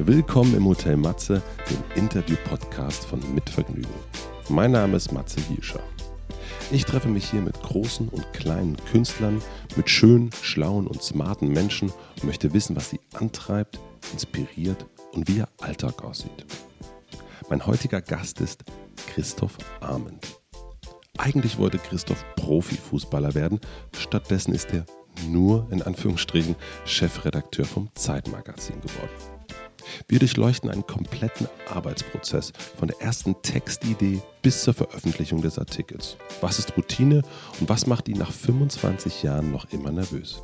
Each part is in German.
Willkommen im Hotel Matze, dem Interview-Podcast von Mitvergnügen. Mein Name ist Matze Hielscher. Ich treffe mich hier mit großen und kleinen Künstlern, mit schönen, schlauen und smarten Menschen und möchte wissen, was sie antreibt, inspiriert und wie ihr Alltag aussieht. Mein heutiger Gast ist Christoph Arment. Eigentlich wollte Christoph Profifußballer werden, stattdessen ist er nur in Anführungsstrichen Chefredakteur vom Zeitmagazin geworden. Wir durchleuchten einen kompletten Arbeitsprozess von der ersten Textidee bis zur Veröffentlichung des Artikels. Was ist Routine und was macht ihn nach 25 Jahren noch immer nervös?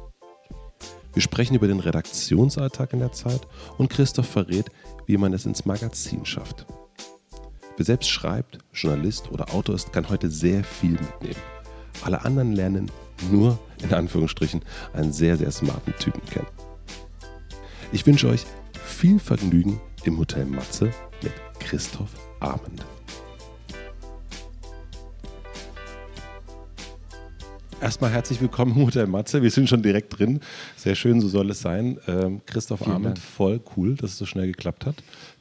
Wir sprechen über den Redaktionsalltag in der Zeit und Christoph verrät, wie man es ins Magazin schafft. Wer selbst schreibt, Journalist oder Autor ist, kann heute sehr viel mitnehmen. Alle anderen lernen nur, in Anführungsstrichen, einen sehr, sehr smarten Typen kennen. Ich wünsche euch viel Vergnügen im Hotel Matze mit Christoph Abend. Erstmal herzlich willkommen im Hotel Matze. Wir sind schon direkt drin. Sehr schön, so soll es sein. Ähm, Christoph Vielen voll cool, dass es so schnell geklappt hat.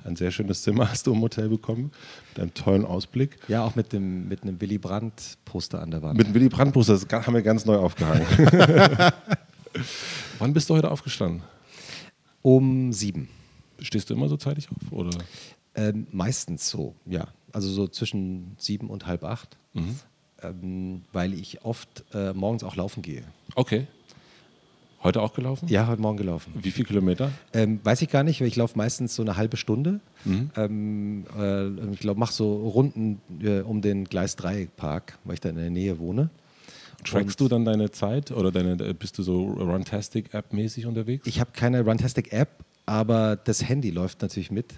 Ein sehr schönes Zimmer hast du im Hotel bekommen, mit einem tollen Ausblick. Ja, auch mit, dem, mit einem Willy Brandt-Poster an der Wand. Mit einem Willy Brandt-Poster, das haben wir ganz neu aufgehangen. Wann bist du heute aufgestanden? Um sieben. Stehst du immer so zeitig auf? Oder? Ähm, meistens so, ja. Also so zwischen sieben und halb acht. Mhm. Ähm, weil ich oft äh, morgens auch laufen gehe. Okay. Heute auch gelaufen? Ja, heute Morgen gelaufen. Wie viele Kilometer? Ähm, weiß ich gar nicht, weil ich laufe meistens so eine halbe Stunde. Mhm. Ähm, äh, ich glaube, mache so Runden äh, um den Gleis 3 Park, weil ich da in der Nähe wohne. Trackst du dann deine Zeit oder deine, bist du so Runtastic-App mäßig unterwegs? Ich habe keine Runtastic-App, aber das Handy läuft natürlich mit,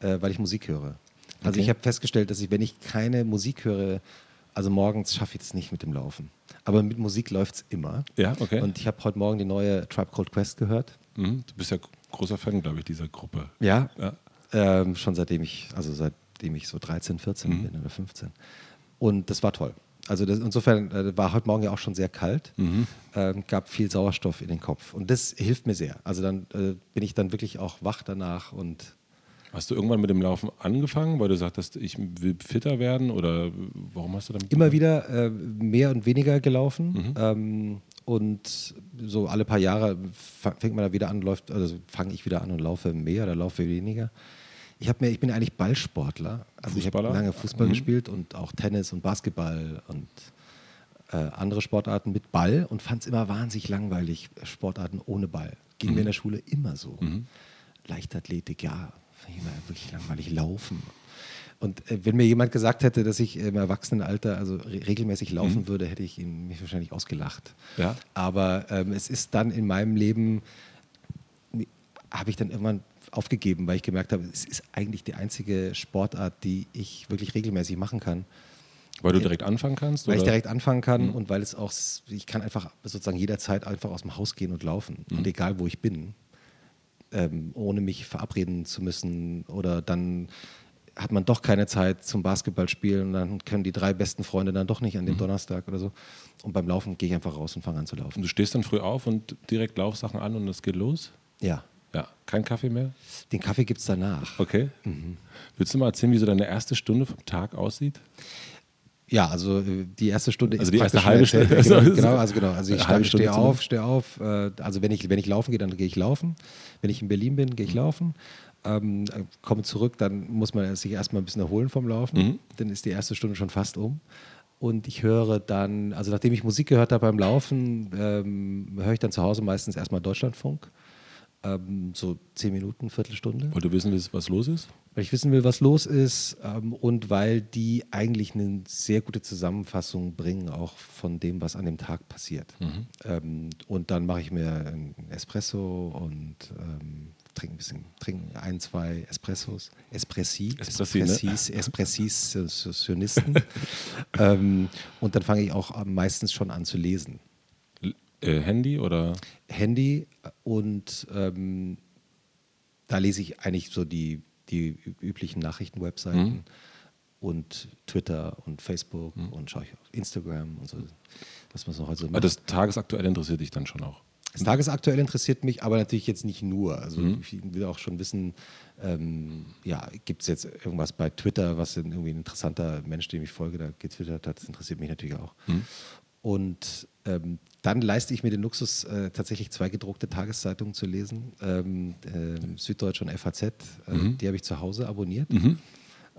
äh, weil ich Musik höre. Also okay. ich habe festgestellt, dass ich, wenn ich keine Musik höre, also morgens schaffe ich es nicht mit dem Laufen. Aber mit Musik läuft es immer. Ja, okay. Und ich habe heute Morgen die neue Tribe Called Quest gehört. Mhm. Du bist ja großer Fan, glaube ich, dieser Gruppe. Ja, ja. Ähm, schon seitdem ich, also seitdem ich so 13, 14 mhm. bin oder 15. Und das war toll. Also das, insofern äh, war heute Morgen ja auch schon sehr kalt, mhm. ähm, gab viel Sauerstoff in den Kopf und das hilft mir sehr. Also dann äh, bin ich dann wirklich auch wach danach und Hast du irgendwann mit dem Laufen angefangen, weil du sagtest, ich will fitter werden oder warum hast du damit? Immer wieder äh, mehr und weniger gelaufen mhm. ähm, und so alle paar Jahre fängt man da wieder an, läuft, also fange ich wieder an und laufe mehr oder laufe weniger. Ich, mir, ich bin eigentlich Ballsportler. Also ich habe lange Fußball mhm. gespielt und auch Tennis und Basketball und äh, andere Sportarten mit Ball und fand es immer wahnsinnig langweilig, Sportarten ohne Ball. Ging mhm. mir in der Schule immer so. Mhm. Leichtathletik, ja, fand ich immer wirklich langweilig. Laufen. Und äh, wenn mir jemand gesagt hätte, dass ich im Erwachsenenalter also re regelmäßig laufen mhm. würde, hätte ich ihn mich wahrscheinlich ausgelacht. Ja. Aber ähm, es ist dann in meinem Leben, habe ich dann irgendwann aufgegeben, weil ich gemerkt habe, es ist eigentlich die einzige Sportart, die ich wirklich regelmäßig machen kann. Weil du direkt anfangen kannst? Weil oder? ich direkt anfangen kann mhm. und weil es auch, ich kann einfach sozusagen jederzeit einfach aus dem Haus gehen und laufen. Mhm. Und egal wo ich bin, ähm, ohne mich verabreden zu müssen oder dann hat man doch keine Zeit zum Basketballspielen und dann können die drei besten Freunde dann doch nicht an dem mhm. Donnerstag oder so. Und beim Laufen gehe ich einfach raus und fange an zu laufen. Und du stehst dann früh auf und direkt Laufsachen an und es geht los? Ja. Ja, kein Kaffee mehr? Den Kaffee gibt es danach. Okay. Mhm. Willst du mal erzählen, wie so deine erste Stunde vom Tag aussieht? Ja, also äh, die erste Stunde also ist die erste halbe Stunde. Genau, genau, also genau. Also ich stehe steh auf, stehe auf. Äh, also wenn ich, wenn ich laufen gehe, dann gehe ich laufen. Wenn ich in Berlin bin, gehe ich mhm. laufen. Ähm, komme zurück, dann muss man sich erstmal ein bisschen erholen vom Laufen. Mhm. Dann ist die erste Stunde schon fast um. Und ich höre dann, also nachdem ich Musik gehört habe beim Laufen, ähm, höre ich dann zu Hause meistens erstmal Deutschlandfunk. Ähm, so zehn Minuten, Viertelstunde. Weil du wissen willst, was los ist? Weil ich wissen will, was los ist ähm, und weil die eigentlich eine sehr gute Zusammenfassung bringen, auch von dem, was an dem Tag passiert. Mhm. Ähm, und dann mache ich mir einen Espresso und ähm, trinke ein bisschen, trinke ein, zwei Espressos, Espressi, Espressi, ne? Espressis, ne? Espressis, Espressionisten. ähm, und dann fange ich auch meistens schon an zu lesen. Äh, Handy oder? Handy und ähm, da lese ich eigentlich so die, die üblichen Nachrichtenwebseiten mhm. und Twitter und Facebook mhm. und schaue ich auf Instagram und so. Was man so heute so macht. Aber das Tagesaktuelle interessiert dich dann schon auch? Das Tagesaktuell interessiert mich, aber natürlich jetzt nicht nur. Also ich will auch schon wissen, ähm, ja, gibt es jetzt irgendwas bei Twitter, was irgendwie ein interessanter Mensch, dem ich folge, da getwittert hat, das interessiert mich natürlich auch. Und ähm, dann leiste ich mir den Luxus, äh, tatsächlich zwei gedruckte Tageszeitungen zu lesen, ähm, äh, Süddeutsche und FAZ. Äh, Die habe ich zu Hause abonniert.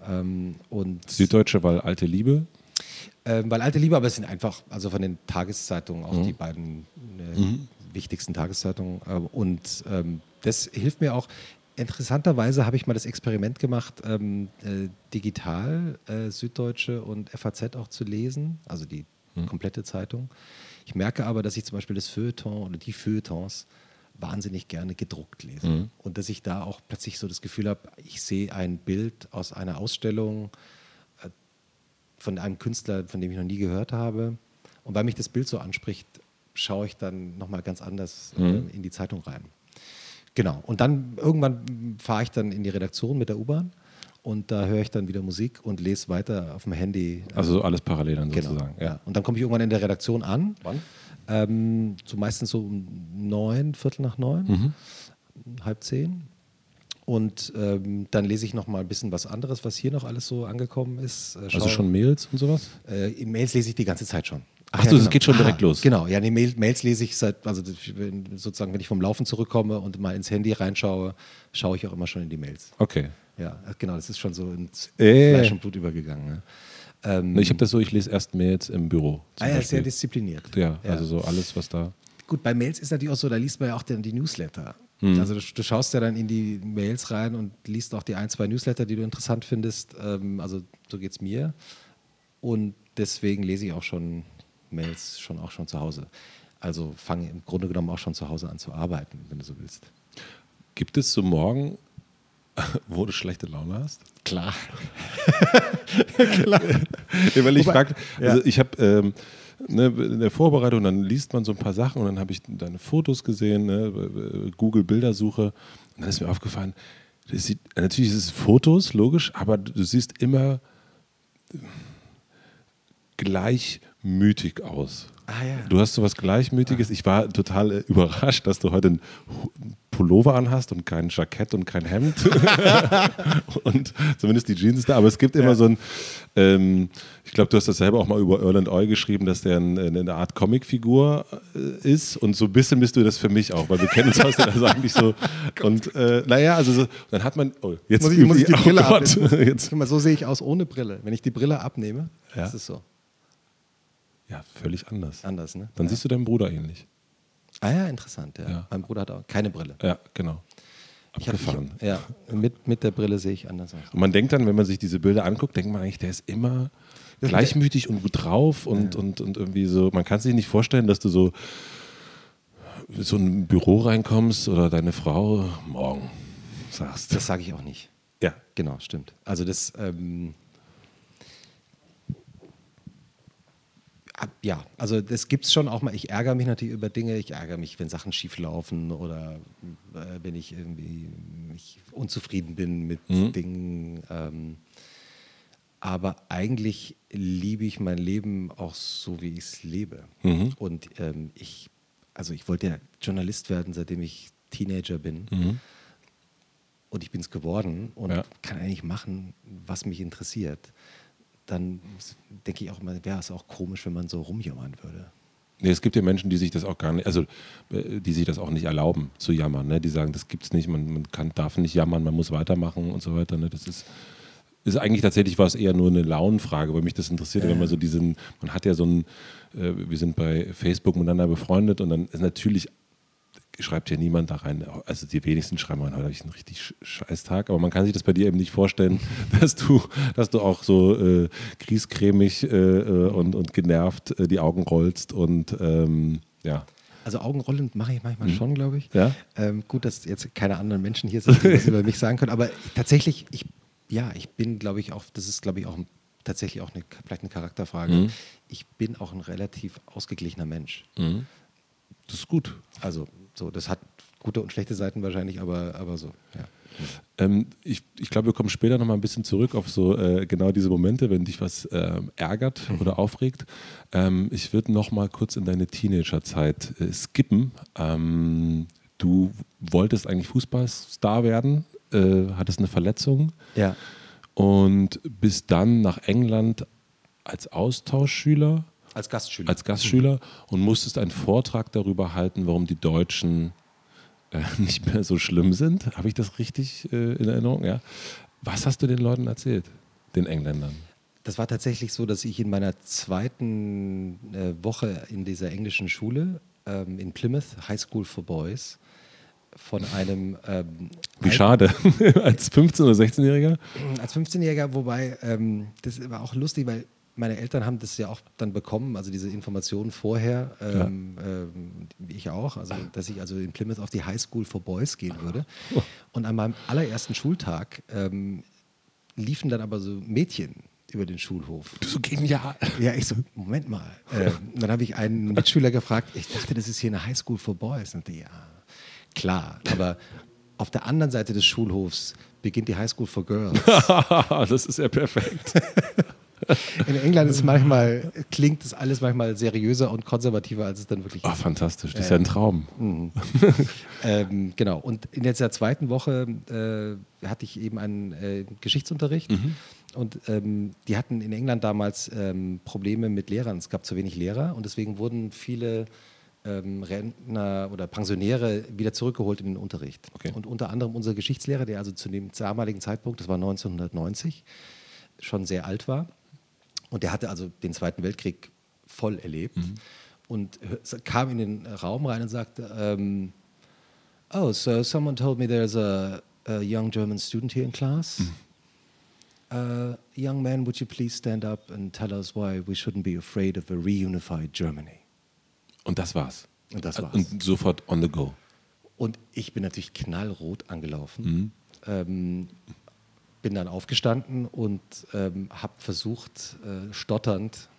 Ähm, und Süddeutsche, weil alte Liebe. ähm, weil alte Liebe, aber es sind einfach, also von den Tageszeitungen auch die beiden äh, wichtigsten Tageszeitungen. Ähm, und ähm, das hilft mir auch. Interessanterweise habe ich mal das Experiment gemacht, äh, digital äh, Süddeutsche und FAZ auch zu lesen, also die komplette Zeitung. Ich merke aber, dass ich zum Beispiel das Feuilleton oder die Feuilletons wahnsinnig gerne gedruckt lese. Und dass ich da auch plötzlich so das Gefühl habe, ich sehe ein Bild aus einer Ausstellung, von einem Künstler, von dem ich noch nie gehört habe. Und weil mich das Bild so anspricht, schaue ich dann nochmal ganz anders äh, in die Zeitung rein. Genau. Und dann irgendwann fahre ich dann in die Redaktion mit der U-Bahn und da höre ich dann wieder Musik und lese weiter auf dem Handy. Also so alles parallel dann Genau. sozusagen. Ja. Und dann komme ich irgendwann in der Redaktion an. Wann? Ähm, so meistens so um neun, Viertel nach neun, Mhm. halb zehn. Und ähm, dann lese ich noch mal ein bisschen was anderes, was hier noch alles so angekommen ist. Äh, Also schaue- schon Mails und sowas? äh, Mails lese ich die ganze Zeit schon. Ach so, das geht schon direkt los. Genau, ja, die Mail, Mails lese ich seit, also sozusagen, wenn ich vom Laufen zurückkomme und mal ins Handy reinschaue, schaue ich auch immer schon in die Mails. Okay. Ja, äh, genau, das ist schon so ins Äh. Fleisch und Blut übergegangen. Ne? Ähm, Ich habe das so, ich lese erst Mails im Büro. ah, ja, Beispiel. sehr diszipliniert. ja, also so alles, was da. Gut, bei Mails ist natürlich auch so, da liest man ja auch dann die Newsletter. Hm. Also du, du schaust ja dann in die Mails rein und liest auch die ein, zwei Newsletter, die du interessant findest. Ähm, also so geht es mir. Und deswegen lese ich auch schon Mails schon auch schon zu Hause. Also fange im Grunde genommen auch schon zu Hause an zu arbeiten, wenn du so willst. Gibt es so morgen, wo du schlechte Laune hast? Klar. Ja, weil ich Wobei- frag, also ich habe ähm, ne, in der Vorbereitung, dann liest man so ein paar Sachen und dann habe ich deine Fotos gesehen, ne, Google Bildersuche und dann ist mir aufgefallen, das sieht, natürlich ist es Fotos, logisch, aber du siehst immer gleichmütig aus. Ah ja. Du hast so was Gleichmütiges. Ich war total äh, überrascht, dass du heute einen Pullover anhast und kein Jackett und kein Hemd. und zumindest die Jeans ist da. Aber es gibt immer so ein, ähm, ich glaube, du hast das selber auch mal über Erland Oil geschrieben, dass der ein, eine Art Comicfigur äh, ist. Und so ein bisschen bist du das für mich auch, weil wir kennen uns aus der also eigentlich so. und äh, naja, also so, dann hat man, oh, jetzt Muss ich, muss ich die oh Brille Gott, abnehmen? jetzt, Guck mal, so sehe ich aus ohne Brille. Wenn ich die Brille abnehme, Ja. ist es so. Ja, völlig anders. Anders, ne? Dann siehst du deinem Bruder ähnlich. Ah ja, interessant. Ja. Ja. Mein Bruder hat auch keine Brille. Ja, genau. Ich hab- Abgefahren. Ich, ja, mit, mit der Brille sehe ich anders aus. Und man denkt dann, wenn man sich diese Bilder anguckt, denkt man eigentlich, der ist immer gleichmütig und gut drauf und, und, und irgendwie so. Man kann sich nicht vorstellen, dass du so so ein Büro reinkommst oder deine Frau morgen sagst. Das sage ich auch nicht. ja. Genau, stimmt. Also das, ähm, ja, also das gibt es schon auch mal. Ich ärgere mich natürlich über Dinge. Ich ärgere mich, wenn Sachen schief laufen oder äh, wenn ich irgendwie ich unzufrieden bin mit Dingen. Ähm, aber eigentlich liebe ich mein Leben auch so, wie ich es lebe. Und ähm, ich, also ich wollte ja Journalist werden, seitdem ich Teenager bin. Und ich bin es geworden und Ja. kann eigentlich machen, was mich interessiert. Dann denke ich auch immer, wäre es auch komisch, wenn man so rumjammern würde. Nee, es gibt ja Menschen, die sich das auch gar nicht, also äh, die sich das auch nicht erlauben zu jammern. Ne? Die sagen, das gibt's nicht, man, man kann, darf nicht jammern, man muss weitermachen und so weiter. Ne? Das ist, ist eigentlich tatsächlich war es eher nur eine Launenfrage, weil mich das interessiert, wenn man so diesen, man hat ja so ein, äh, wir sind bei Facebook miteinander befreundet und dann ist natürlich schreibt ja niemand da rein, also die wenigsten schreiben rein, heute habe ich einen richtig sch- scheiß Tag, aber man kann sich das bei dir eben nicht vorstellen, dass du, dass du auch so äh, griescremig äh, äh, und, und genervt äh, die Augen rollst und ähm, ja. Also Augenrollen mache ich manchmal schon, glaube ich. Mhm. Ja? Ähm, gut, dass jetzt keine anderen Menschen hier sind, die das über mich sagen können. Aber tatsächlich, ich, ja, ich bin, glaube ich, auch, das ist, glaube ich, auch tatsächlich auch eine, vielleicht eine Charakterfrage. Mhm. Ich bin auch ein relativ ausgeglichener Mensch. Das ist gut. Also, so, das hat gute und schlechte Seiten wahrscheinlich, aber, aber so, ja. Ähm, ich ich glaube, wir kommen später noch mal ein bisschen zurück auf so äh, genau diese Momente, wenn dich was äh, ärgert mhm. oder aufregt. Ähm, ich würde noch mal kurz in deine Teenagerzeit äh, skippen. Ähm, du wolltest eigentlich Fußballstar werden, äh, hattest eine Verletzung. Ja. Und bist dann nach England als Austauschschüler. Als Gastschüler. Als Gastschüler mhm. und musstest einen Vortrag darüber halten, warum die Deutschen äh, nicht mehr so schlimm sind. Habe ich das richtig äh, in Erinnerung? Ja. Was hast du den Leuten erzählt, den Engländern? Das war tatsächlich so, dass ich in meiner zweiten äh, Woche in dieser englischen Schule ähm, in Plymouth, High School for Boys, von einem. Ähm, Wie schade, als 15- oder 16-Jähriger? Als 15-Jähriger, wobei ähm, das war auch lustig, weil meine Eltern haben das ja auch dann bekommen, also diese Informationen vorher, ähm, ähm, ich auch, also dass ich also in Plymouth auf die High School for Boys gehen würde. Und an meinem allerersten Schultag ähm, liefen dann aber so Mädchen über den Schulhof. Du so genial. Ja, ich so, Moment mal. Ähm, dann habe ich einen Mitschüler gefragt, ich dachte, das ist hier eine High School for Boys. Und die, ja, klar, aber auf der anderen Seite des Schulhofs beginnt die High School for Girls. das ist ja perfekt. In England ist manchmal, klingt das alles manchmal seriöser und konservativer, als es dann wirklich Ach, ist. fantastisch, das ist ja ein Traum. Mhm. ähm, genau, und in der zweiten Woche äh, hatte ich eben einen äh, Geschichtsunterricht. Mhm. Und ähm, die hatten in England damals ähm, Probleme mit Lehrern. Es gab zu wenig Lehrer und deswegen wurden viele ähm, Rentner oder Pensionäre wieder zurückgeholt in den Unterricht. Okay. Und unter anderem unser Geschichtslehrer, der also zu dem damaligen Zeitpunkt, das war 1990, schon sehr alt war, und der hatte also den Zweiten Weltkrieg voll erlebt mhm. und kam in den Raum rein und sagte, um, oh, so someone told me there's a, a young German student here in class. Mhm. Uh, young man, would you please stand up and tell us why we shouldn't be afraid of a reunified Germany? Und das war's. Und das war's. Und sofort on the go. Und ich bin natürlich knallrot angelaufen. Mhm. Ähm, bin dann aufgestanden und ähm, habe versucht, äh, stotternd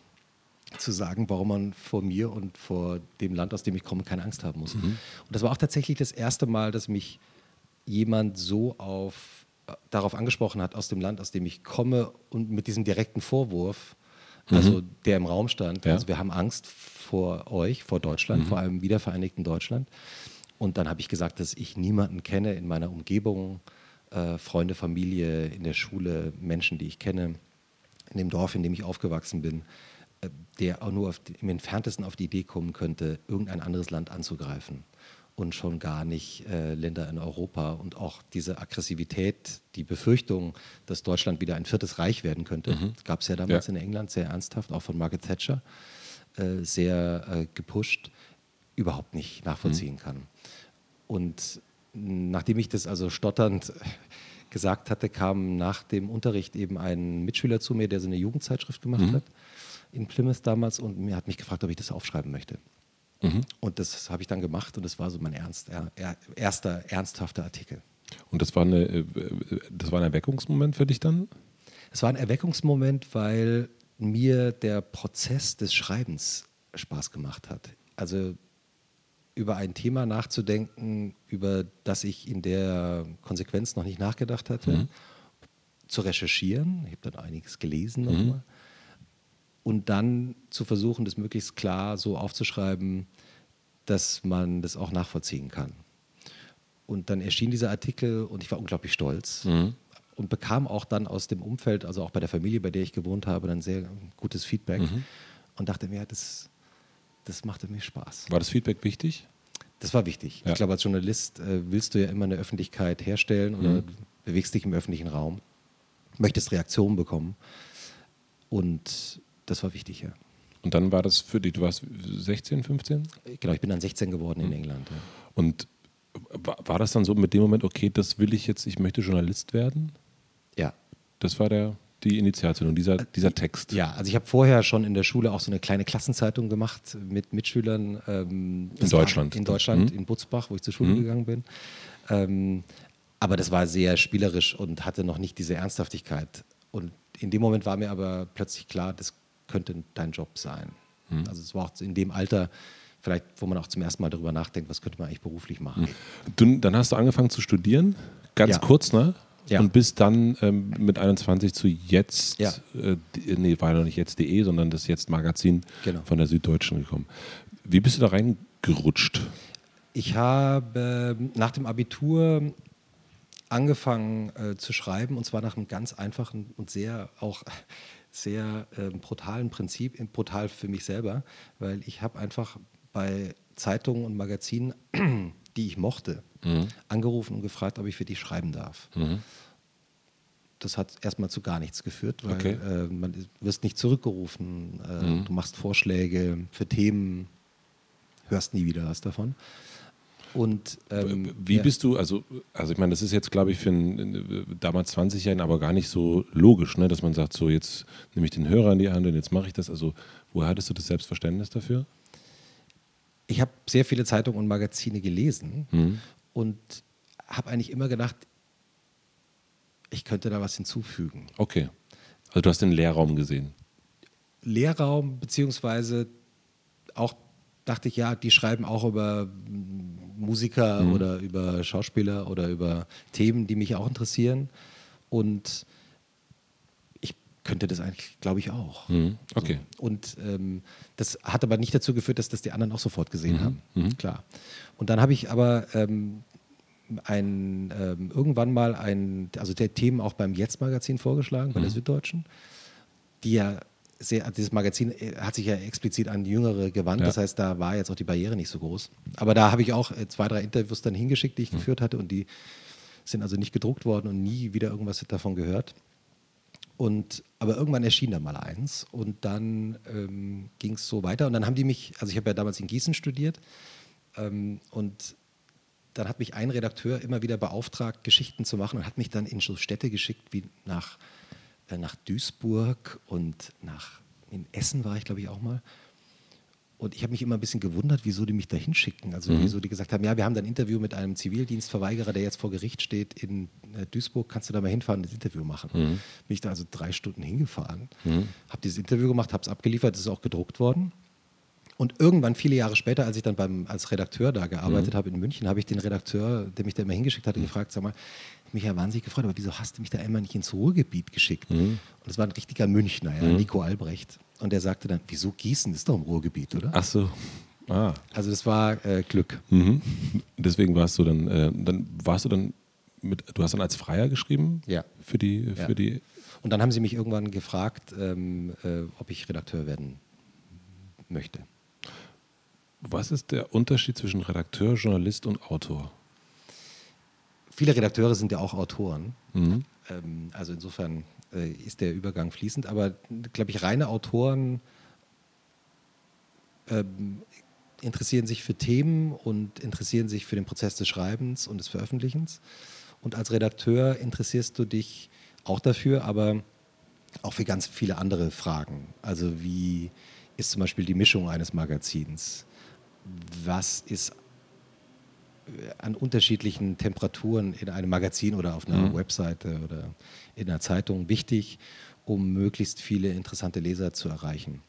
zu sagen, warum man vor mir und vor dem Land, aus dem ich komme, keine Angst haben muss. Mhm. Und das war auch tatsächlich das erste Mal, dass mich jemand so auf, äh, darauf angesprochen hat, aus dem Land, aus dem ich komme und mit diesem direkten Vorwurf, mhm. also der im Raum stand, ja. also wir haben Angst vor euch, vor Deutschland, mhm. vor allem wiedervereinigten Deutschland. Und dann habe ich gesagt, dass ich niemanden kenne in meiner Umgebung, äh, Freunde, Familie, in der Schule, Menschen, die ich kenne, in dem Dorf, in dem ich aufgewachsen bin, äh, der auch nur die, im entferntesten auf die Idee kommen könnte, irgendein anderes Land anzugreifen und schon gar nicht äh, Länder in Europa und auch diese Aggressivität, die Befürchtung, dass Deutschland wieder ein viertes Reich werden könnte, mhm. gab es ja damals ja. in England sehr ernsthaft, auch von Margaret Thatcher, äh, sehr äh, gepusht, überhaupt nicht nachvollziehen mhm. kann. Und nachdem ich das also stotternd gesagt hatte, kam nach dem Unterricht eben ein Mitschüler zu mir, der so eine Jugendzeitschrift gemacht mhm. hat in Plymouth damals und mir hat mich gefragt, ob ich das aufschreiben möchte. Mhm. Und das habe ich dann gemacht und das war so mein ernst, er, erster ernsthafter Artikel. Und das war, eine, äh, das war ein Erweckungsmoment für dich dann? Es war ein Erweckungsmoment, weil mir der Prozess des Schreibens Spaß gemacht hat. Also über ein Thema nachzudenken, über das ich in der Konsequenz noch nicht nachgedacht hatte, mhm. zu recherchieren. Ich habe dann einiges gelesen nochmal. Mhm. Und dann zu versuchen, das möglichst klar so aufzuschreiben, dass man das auch nachvollziehen kann. Und dann erschien dieser Artikel und ich war unglaublich stolz mhm. und bekam auch dann aus dem Umfeld, also auch bei der Familie, bei der ich gewohnt habe, dann sehr gutes Feedback mhm. und dachte mir, das, das machte mir Spaß. War das Feedback wichtig? Das war wichtig. Ja. Ich glaube, als Journalist äh, willst du ja immer eine Öffentlichkeit herstellen oder mhm. bewegst dich im öffentlichen Raum, möchtest Reaktionen bekommen. Und das war wichtig, ja. Und dann war das für dich, du warst 16, 15? Genau, ich bin dann 16 geworden mhm. in England. Ja. Und war das dann so mit dem Moment, okay, das will ich jetzt, ich möchte Journalist werden? Ja. Das war der die Initialzündung, dieser, dieser Text. Ja, also ich habe vorher schon in der Schule auch so eine kleine Klassenzeitung gemacht mit Mitschülern. Ähm, in Deutschland? In Deutschland, mhm. in Butzbach, wo ich zur Schule mhm. gegangen bin. Ähm, aber das war sehr spielerisch und hatte noch nicht diese Ernsthaftigkeit. Und in dem Moment war mir aber plötzlich klar, das könnte dein Job sein. Mhm. Also es war auch in dem Alter, vielleicht, wo man auch zum ersten Mal darüber nachdenkt, was könnte man eigentlich beruflich machen. Mhm. Du, dann hast du angefangen zu studieren, ganz Ja. kurz, ne? Ja. Und bis dann ähm, mit 21 zu jetzt, Ja. äh, nee, war noch nicht jetzt.de, sondern das Jetzt-Magazin Genau. von der Süddeutschen gekommen. Wie bist du da reingerutscht? Ich habe ähm, nach dem Abitur angefangen äh, zu schreiben und zwar nach einem ganz einfachen und sehr auch sehr ähm, brutalen Prinzip, äh, brutal für mich selber, weil ich habe einfach bei Zeitungen und Magazinen, die ich mochte, angerufen und gefragt, ob ich für die schreiben darf. Das hat erstmal zu gar nichts geführt, weil Okay. äh, man wirst nicht zurückgerufen, äh, du machst Vorschläge für Themen, hörst nie wieder was davon. Und ähm, Wie ja. bist du, also, also ich meine, das ist jetzt, glaube ich, für äh, damals 20-Jährigen aber gar nicht so logisch, ne? dass man sagt, so jetzt nehme ich den Hörer in die Hand und jetzt mache ich das. Also, woher hattest du das Selbstverständnis dafür? ich habe sehr viele Zeitungen und Magazine gelesen Mhm. Und habe eigentlich immer gedacht, ich könnte da was hinzufügen. Okay. Also, du hast den Lehrraum gesehen. Lehrraum, beziehungsweise auch dachte ich, ja, die schreiben auch über Musiker oder über Schauspieler oder über Themen, die mich auch interessieren. Und ich könnte das eigentlich, glaube ich, auch. Mhm. Okay. So. Und ähm, das hat aber nicht dazu geführt, dass das die anderen auch sofort gesehen haben. Klar. Und dann habe ich aber ähm, ein, ähm, irgendwann mal ein, also der Themen auch beim Jetzt-Magazin vorgeschlagen, bei der Süddeutschen, die ja sehr, dieses Magazin äh, hat sich ja explizit an Jüngere gewandt, Ja. das heißt, da war jetzt auch die Barriere nicht so groß. Aber da habe ich auch äh, zwei, drei Interviews dann hingeschickt, die ich geführt hatte und die sind also nicht gedruckt worden und nie wieder irgendwas davon gehört. Und, aber irgendwann erschien da mal eins und dann ähm, ging es so weiter. Und dann haben die mich, also ich habe ja damals in Gießen studiert und dann hat mich ein Redakteur immer wieder beauftragt, Geschichten zu machen und hat mich dann in so Städte geschickt wie nach, äh, nach Duisburg und nach in Essen war ich, glaube ich, auch mal. Und ich habe mich immer ein bisschen gewundert, wieso die mich da hinschicken. Also wieso die gesagt haben, ja, wir haben da ein Interview mit einem Zivildienstverweigerer, der jetzt vor Gericht steht in äh, Duisburg, kannst du da mal hinfahren und das Interview machen. Bin ich da also drei Stunden hingefahren, habe dieses Interview gemacht, habe es abgeliefert, es ist auch gedruckt worden. Und irgendwann, viele Jahre später, als ich dann beim, als Redakteur da gearbeitet habe in München, habe ich den Redakteur, der mich da immer hingeschickt hatte, gefragt, sag mal, ich mich ja wahnsinnig gefreut, aber wieso hast du mich da immer nicht ins Ruhrgebiet geschickt? Und das war ein richtiger Münchner, ja, Nico Albrecht. Und der sagte dann, wieso Gießen ist doch im Ruhrgebiet, oder? Ach so. Ah. Also das war äh, Glück. Mhm. Deswegen warst du dann, äh, dann warst du dann mit, du hast dann als Freier geschrieben? Ja. Für die, für Ja. die, Und dann haben sie mich irgendwann gefragt, ähm, äh, ob ich Redakteur werden möchte. Was ist der Unterschied zwischen Redakteur, Journalist und Autor? Viele Redakteure sind ja auch Autoren. Mhm. Ähm, also insofern äh, ist der Übergang fließend. Aber, glaube ich, reine Autoren ähm, interessieren sich für Themen und interessieren sich für den Prozess des Schreibens und des Veröffentlichens. Und als Redakteur interessierst du dich auch dafür, aber auch für ganz viele andere Fragen. Also wie ist zum Beispiel die Mischung eines Magazins? Was ist an unterschiedlichen Temperaturen in einem Magazin oder auf einer Webseite oder in einer Zeitung wichtig, um möglichst viele interessante Leser zu erreichen.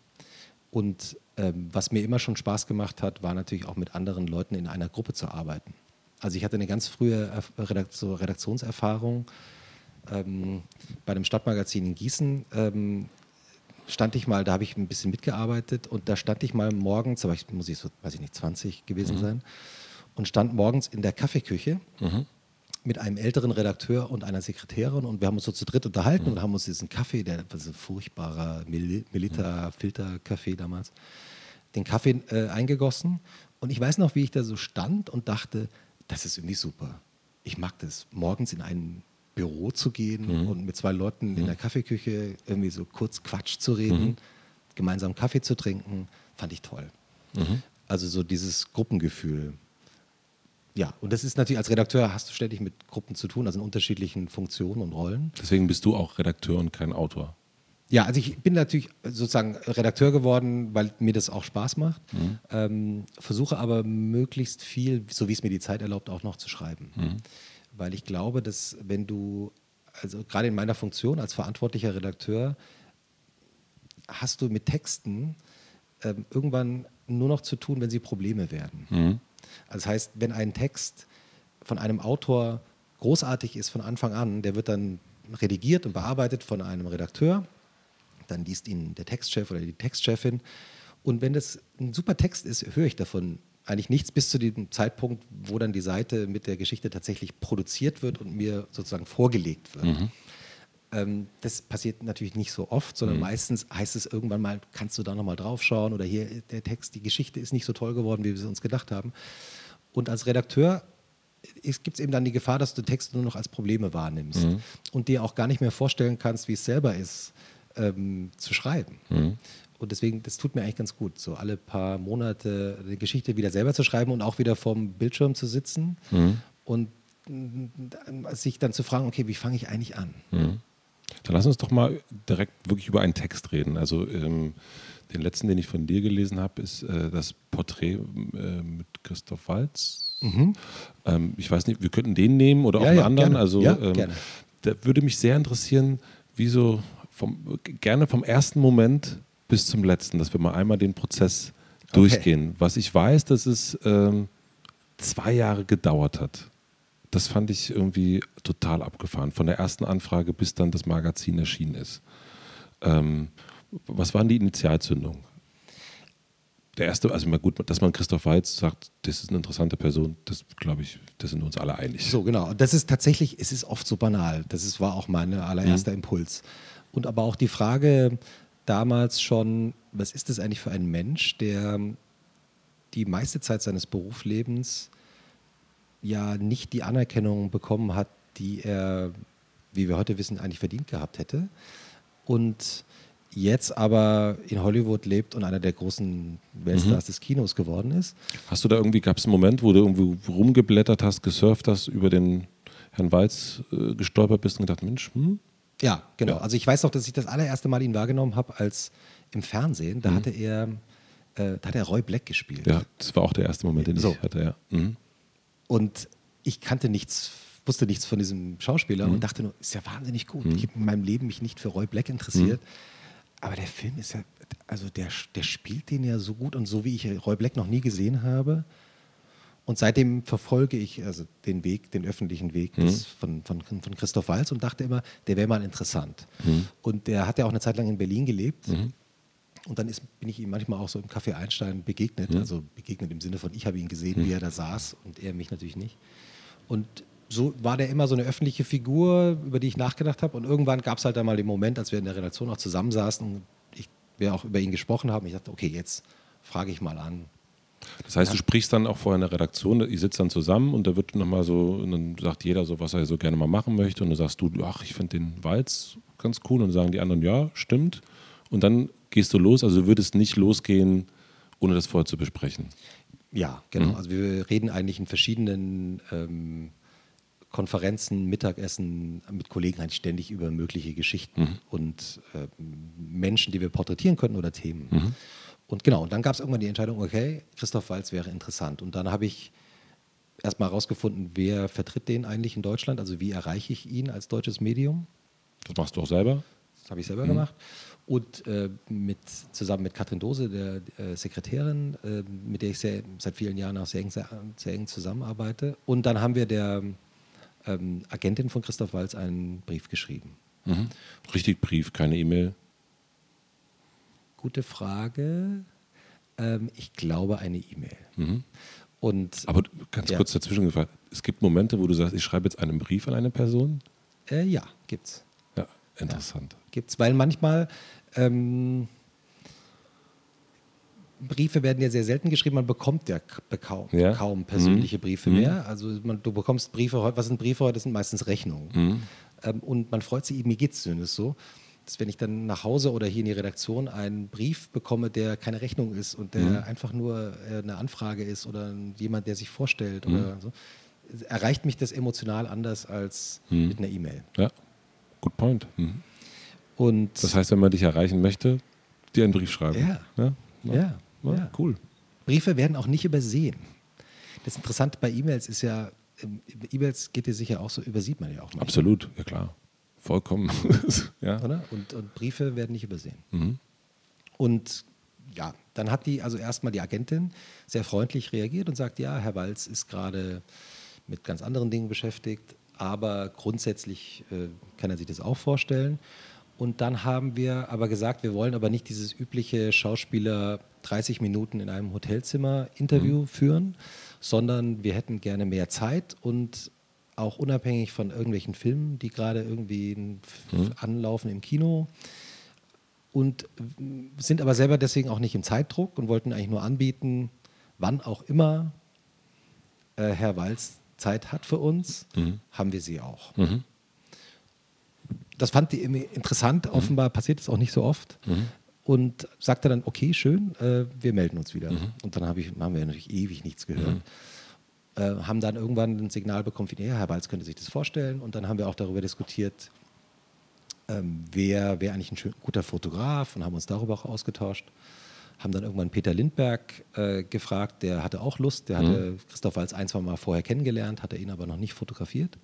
Und ähm, was mir immer schon Spaß gemacht hat, war natürlich auch mit anderen Leuten in einer Gruppe zu arbeiten. Also ich hatte eine ganz frühe Redaktionserfahrung ähm, bei einem Stadtmagazin in Gießen. Ähm, stand ich mal, da habe ich ein bisschen mitgearbeitet und da stand ich mal morgens, war ich, muss ich so, weiß ich nicht, 20 gewesen sein, und stand morgens in der Kaffeeküche mit einem älteren Redakteur und einer Sekretärin und wir haben uns so zu dritt unterhalten und haben uns diesen Kaffee, der war so ein furchtbarer Mil Milita-Filter-Kaffee damals, den Kaffee äh, eingegossen und ich weiß noch, wie ich da so stand und dachte, das ist irgendwie super. Ich mag das, morgens in ein Büro zu gehen und mit zwei Leuten in der Kaffeeküche irgendwie so kurz Quatsch zu reden, gemeinsam Kaffee zu trinken, fand ich toll. Also so dieses Gruppengefühl. Ja, und das ist natürlich, als Redakteur hast du ständig mit Gruppen zu tun, also in unterschiedlichen Funktionen und Rollen. Deswegen bist du auch Redakteur und kein Autor. Ja, also ich bin natürlich sozusagen Redakteur geworden, weil mir das auch Spaß macht. Ähm, versuche aber möglichst viel, so wie es mir die Zeit erlaubt, auch noch zu schreiben. Weil ich glaube, dass wenn du, also gerade in meiner Funktion als verantwortlicher Redakteur, hast du mit Texten ähm, irgendwann nur noch zu tun, wenn sie Probleme werden. Also das heißt, wenn ein Text von einem Autor großartig ist von Anfang an, der wird dann redigiert und bearbeitet von einem Redakteur. Dann liest ihn der Textchef oder die Textchefin. Und wenn das ein super Text ist, höre ich davon eigentlich nichts bis zu dem Zeitpunkt, wo dann die Seite mit der Geschichte tatsächlich produziert wird und mir sozusagen vorgelegt wird. Mhm. Ähm, das passiert natürlich nicht so oft, sondern mhm. meistens heißt es irgendwann mal, kannst du da nochmal drauf schauen oder hier der Text, die Geschichte ist nicht so toll geworden, wie wir es uns gedacht haben. Und als Redakteur gibt es eben dann die Gefahr, dass du Texte nur noch als Probleme wahrnimmst mhm. und dir auch gar nicht mehr vorstellen kannst, wie es selber ist, ähm, zu schreiben. Und deswegen, das tut mir eigentlich ganz gut, so alle paar Monate eine Geschichte wieder selber zu schreiben und auch wieder vorm Bildschirm zu sitzen mhm. und äh, sich dann zu fragen, okay, wie fange ich eigentlich an? Mhm. Dann lass uns doch mal direkt wirklich über einen Text reden. Also ähm, den letzten, den ich von dir gelesen habe, ist äh, das Porträt äh, mit Christoph Walz. Mhm. Ähm, ich weiß nicht, wir könnten den nehmen oder auch ja, einen ja, anderen. Gerne. Also ja, ähm, gerne. da würde mich sehr interessieren, wie so vom, gerne vom ersten Moment bis zum letzten, dass wir mal einmal den Prozess okay. durchgehen. Was ich weiß, dass es ähm, zwei Jahre gedauert hat. Das fand ich irgendwie total abgefahren. Von der ersten Anfrage bis dann das Magazin erschienen ist. Ähm, was waren die Initialzündungen? Der erste, also mal gut, dass man Christoph Weiz sagt, das ist eine interessante Person, das glaube ich, das sind wir uns alle einig. So, genau. Das ist tatsächlich, es ist oft so banal. Das ist, war auch mein allererster mhm. Impuls. Und aber auch die Frage damals schon, was ist das eigentlich für ein Mensch, der die meiste Zeit seines Berufslebens ja nicht die Anerkennung bekommen hat, die er, wie wir heute wissen, eigentlich verdient gehabt hätte. Und jetzt aber in Hollywood lebt und einer der großen Weltstars mhm. des Kinos geworden ist. Hast du da irgendwie, gab es einen Moment, wo du irgendwo rumgeblättert hast, gesurft hast, über den Herrn Walz äh, gestolpert bist und gedacht, Mensch, hm? Ja, genau. Ja. Also ich weiß noch, dass ich das allererste Mal ihn wahrgenommen habe als im Fernsehen. Da mhm. hatte er, äh, da hat er Roy Black gespielt. Ja, das war auch der erste Moment, den so. ich hatte, ja. Mhm. Und ich kannte nichts, wusste nichts von diesem Schauspieler mhm. und dachte nur, ist ja wahnsinnig gut. Mhm. Ich habe in meinem Leben mich nicht für Roy Black interessiert. Mhm. Aber der Film ist ja, also der, der spielt den ja so gut und so, wie ich Roy Black noch nie gesehen habe. Und seitdem verfolge ich also den Weg, den öffentlichen Weg mhm. des, von, von, von Christoph Walz und dachte immer, der wäre mal interessant. Mhm. Und der hat ja auch eine Zeit lang in Berlin gelebt. Mhm. Und dann ist, bin ich ihm manchmal auch so im Café Einstein begegnet. Mhm. Also begegnet im Sinne von, ich habe ihn gesehen, wie mhm. er da saß und er mich natürlich nicht. Und so war der immer so eine öffentliche Figur, über die ich nachgedacht habe. Und irgendwann gab es halt dann mal den Moment, als wir in der Redaktion auch zusammensaßen und ich, wir auch über ihn gesprochen haben. Ich dachte, okay, jetzt frage ich mal an. Das heißt, ja. du sprichst dann auch vorher in der Redaktion, ihr sitzt dann zusammen und da wird nochmal so, und dann sagt jeder so, was er so gerne mal machen möchte. Und dann sagst du, ach, ich finde den Walz ganz cool. Und dann sagen die anderen, ja, stimmt. Und dann gehst du los. Also du würdest nicht losgehen, ohne das vorher zu besprechen. Ja, genau. Mhm. Also wir reden eigentlich in verschiedenen ähm, Konferenzen, Mittagessen mit Kollegen eigentlich ständig über mögliche Geschichten mhm. und äh, Menschen, die wir porträtieren könnten oder Themen. Mhm. Und genau, und dann gab es irgendwann die Entscheidung, okay, Christoph Walz wäre interessant. Und dann habe ich erstmal herausgefunden, wer vertritt den eigentlich in Deutschland, also wie erreiche ich ihn als deutsches Medium. Das machst du auch selber? Das habe ich selber mhm. gemacht. Und äh, mit, zusammen mit Katrin Dose, der äh, Sekretärin, äh, mit der ich sehr, seit vielen Jahren auch sehr eng, sehr, sehr eng zusammenarbeite. Und dann haben wir der ähm, Agentin von Christoph Walz einen Brief geschrieben. Mhm. Richtig Brief, keine E-Mail? Gute Frage. Ähm, ich glaube eine E-Mail. Mhm. Und, Aber ganz ja. kurz dazwischen gefragt, es gibt Momente, wo du sagst, ich schreibe jetzt einen Brief an eine Person? Äh, ja, gibt's. Ja, interessant. Ja, gibt's, weil manchmal ähm, Briefe werden ja sehr selten geschrieben, man bekommt ja kaum, ja. kaum persönliche mhm. Briefe mhm. mehr. Also man, du bekommst Briefe, was sind Briefe heute? Das sind meistens Rechnungen. Mhm. Ähm, und man freut sich, mir geht es zumindest so, dass wenn ich dann nach Hause oder hier in die Redaktion einen Brief bekomme, der keine Rechnung ist und der mhm. einfach nur äh, eine Anfrage ist oder jemand, der sich vorstellt mhm. oder so, erreicht mich das emotional anders als mhm. mit einer E-Mail. Ja, good point. Und das heißt, wenn man dich erreichen möchte, dir einen Brief schreiben. Ja. ja. ja. Ja, ja. Cool. Briefe werden auch nicht übersehen. Das Interessante bei E-Mails ist ja, E-Mails geht dir sicher auch so, übersieht man ja auch manchmal. Absolut, ja klar. Vollkommen. ja. Oder? Und, und, Briefe werden nicht übersehen. Mhm. Und ja, dann hat die, also erstmal die Agentin sehr freundlich reagiert und sagt, ja, Herr Walz ist gerade mit ganz anderen Dingen beschäftigt, aber grundsätzlich äh, kann er sich das auch vorstellen. Und dann haben wir aber gesagt, wir wollen aber nicht dieses übliche Schauspieler 30 Minuten in einem Hotelzimmer Interview mhm. führen, sondern wir hätten gerne mehr Zeit und auch unabhängig von irgendwelchen Filmen, die gerade irgendwie mhm. anlaufen im Kino. Und sind aber selber deswegen auch nicht im Zeitdruck und wollten eigentlich nur anbieten, wann auch immer äh, Herr Walz Zeit hat für uns, mhm. haben wir sie auch. Mhm. Das fand die interessant, mhm. offenbar passiert es auch nicht so oft. Mhm. Und sagte dann, okay, schön, äh, wir melden uns wieder. Mhm. Und dann hab ich, haben wir natürlich ewig nichts gehört. Äh, haben dann irgendwann ein Signal bekommen, wie, ja, Herr Balz könnte sich das vorstellen. Und dann haben wir auch darüber diskutiert, ähm, wer wäre eigentlich ein schön, guter Fotograf und haben uns darüber auch ausgetauscht. Haben dann irgendwann Peter Lindberg äh, gefragt, der hatte auch Lust, der hatte mhm. Christoph Walz ein, zwei Mal vorher kennengelernt, hatte ihn aber noch nicht fotografiert.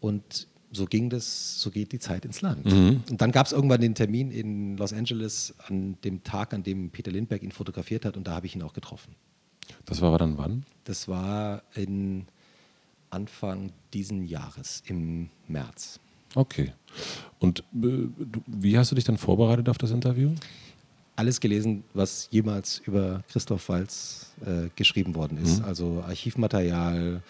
Und so ging das, so geht die Zeit ins Land. Mhm. Und dann gab es irgendwann den Termin in Los Angeles an dem Tag, an dem Peter Lindberg ihn fotografiert hat und da habe ich ihn auch getroffen. Das war dann wann? Das war in Anfang diesen Jahres, im März. Okay. Und äh, wie hast du dich dann vorbereitet auf das Interview? Alles gelesen, was jemals über Christoph Walz äh, geschrieben worden ist. Mhm. Also Archivmaterial,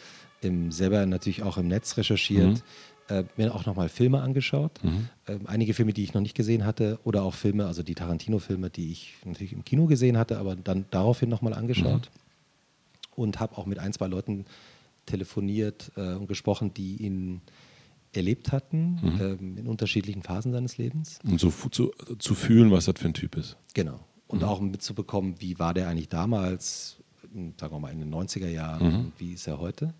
im, selber natürlich auch im Netz recherchiert. Mhm. Äh, mir auch nochmal Filme angeschaut. Mhm. Ähm, einige Filme, die ich noch nicht gesehen hatte, oder auch Filme, also die Tarantino-Filme, die ich natürlich im Kino gesehen hatte, aber dann daraufhin nochmal angeschaut. Mhm und habe auch mit ein, zwei Leuten telefoniert äh, und gesprochen, die ihn erlebt hatten mhm. ähm, in unterschiedlichen Phasen seines Lebens. Und so zu, zu fühlen, was das für ein Typ ist. Genau. Und mhm. auch mitzubekommen, wie war der eigentlich damals, sagen wir mal in den 90er Jahren, mhm. und wie ist er heute.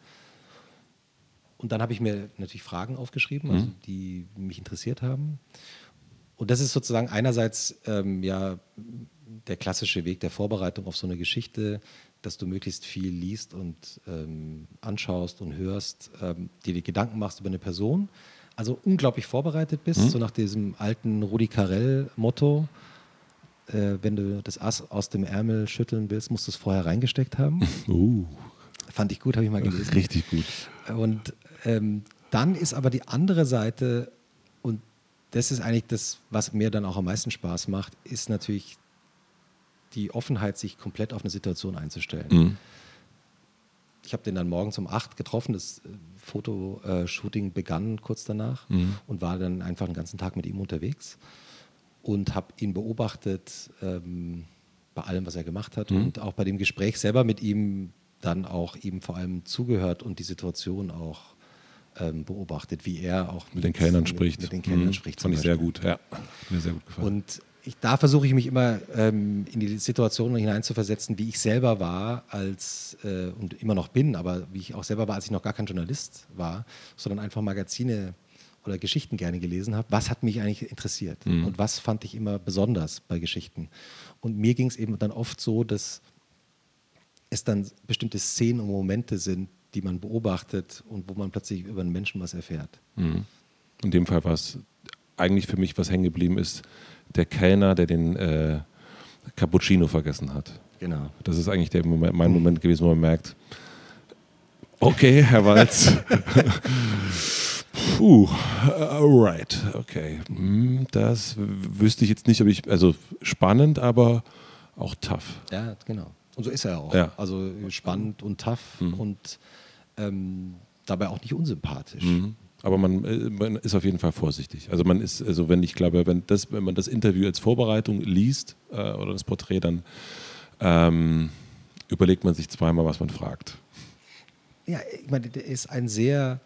Und dann habe ich mir natürlich Fragen aufgeschrieben, also mhm. die mich interessiert haben. Und das ist sozusagen einerseits ähm, ja der klassische Weg der Vorbereitung auf so eine Geschichte, dass du möglichst viel liest und ähm, anschaust und hörst, ähm, dir die Gedanken machst über eine Person, also unglaublich vorbereitet bist, mhm. so nach diesem alten Rudi Carell-Motto. Äh, wenn du das Ass aus dem Ärmel schütteln willst, musst du es vorher reingesteckt haben. Uh. Fand ich gut, habe ich mal gelesen. Richtig gut. Und ähm, dann ist aber die andere Seite, und das ist eigentlich das, was mir dann auch am meisten Spaß macht, ist natürlich die Offenheit, sich komplett auf eine Situation einzustellen. Mhm. Ich habe den dann morgens um acht getroffen, das äh, Fotoshooting begann kurz danach mhm. und war dann einfach den ganzen Tag mit ihm unterwegs und habe ihn beobachtet ähm, bei allem, was er gemacht hat mhm. und auch bei dem Gespräch selber mit ihm dann auch ihm vor allem zugehört und die Situation auch ähm, beobachtet, wie er auch mit, mit den Kellnern spricht. Mit den Kellnern mhm. spricht. Fand ich sehr gut, ja. Mir sehr gut gefallen. Und ich, da versuche ich mich immer ähm, in die Situation hineinzuversetzen, wie ich selber war als äh, und immer noch bin, aber wie ich auch selber war, als ich noch gar kein Journalist war, sondern einfach Magazine oder Geschichten gerne gelesen habe. Was hat mich eigentlich interessiert mhm. und was fand ich immer besonders bei Geschichten? Und mir ging es eben dann oft so, dass es dann bestimmte Szenen und Momente sind, die man beobachtet und wo man plötzlich über einen Menschen was erfährt. Mhm. In dem Fall war es eigentlich für mich, was hängen geblieben ist, der Kellner, der den äh, Cappuccino vergessen hat. Genau. Das ist eigentlich der Moment, mein Moment gewesen, wo man merkt, okay, Herr Walz. Puh, alright, okay. Hm, das wüsste ich jetzt nicht, ob ich, also spannend, aber auch tough. Ja, genau. Und so ist er auch. Ja. Also spannend und tough mhm. und ähm, dabei auch nicht unsympathisch. Mhm. Aber man, äh, man, ist auf jeden Fall vorsichtig. Also man ist, also wenn ich glaube, wenn das, wenn man das Interview als Vorbereitung liest äh, oder das Porträt, dann ähm, überlegt man sich zweimal, was man fragt. Ja, ich meine, der ist ein sehr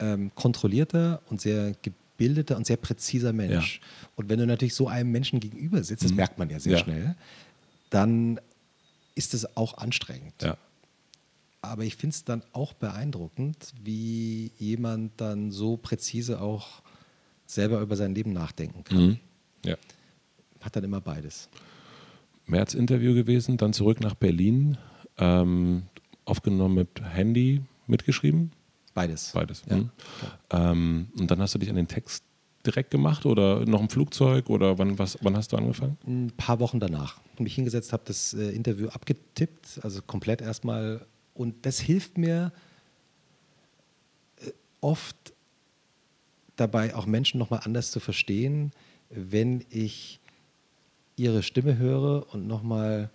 ähm, kontrollierter und sehr gebildeter und sehr präziser Mensch. Ja. Und wenn du natürlich so einem Menschen gegenüber sitzt, das mhm. merkt man ja sehr ja. schnell, dann ist es auch anstrengend. Ja. Aber ich finde es dann auch beeindruckend, wie jemand dann so präzise auch selber über sein Leben nachdenken kann. Mhm. Ja. Hat dann immer beides. März-Interview gewesen, dann zurück nach Berlin, ähm, aufgenommen mit Handy, mitgeschrieben? Beides. Beides. Ja. Mhm. Ähm, und dann hast du dich an den Text direkt gemacht oder noch im Flugzeug oder wann, was, wann hast du angefangen? Ein paar Wochen danach. Ich mich hingesetzt, habe das äh, Interview abgetippt, also komplett erstmal und das hilft mir, äh, oft dabei, auch Menschen nochmal anders zu verstehen, wenn ich ihre Stimme höre und nochmal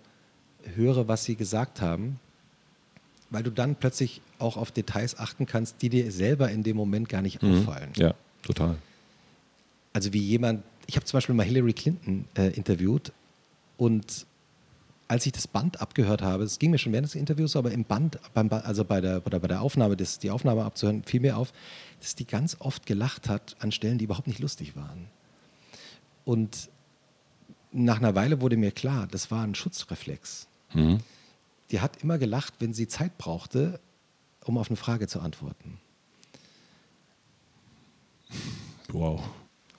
höre, was sie gesagt haben, weil du dann plötzlich auch auf Details achten kannst, die dir selber in dem Moment gar nicht Mhm. auffallen. Ja, total. Also wie jemand, ich habe zum Beispiel mal Hillary Clinton äh, interviewt und als ich das Band abgehört habe, es ging mir schon während des Interviews, aber im Band, beim, also bei der, bei der Aufnahme, das, die Aufnahme abzuhören, fiel mir auf, dass die ganz oft gelacht hat an Stellen, die überhaupt nicht lustig waren. Und nach einer Weile wurde mir klar, das war ein Schutzreflex. Mhm. Die hat immer gelacht, wenn sie Zeit brauchte, um auf eine Frage zu antworten. Wow.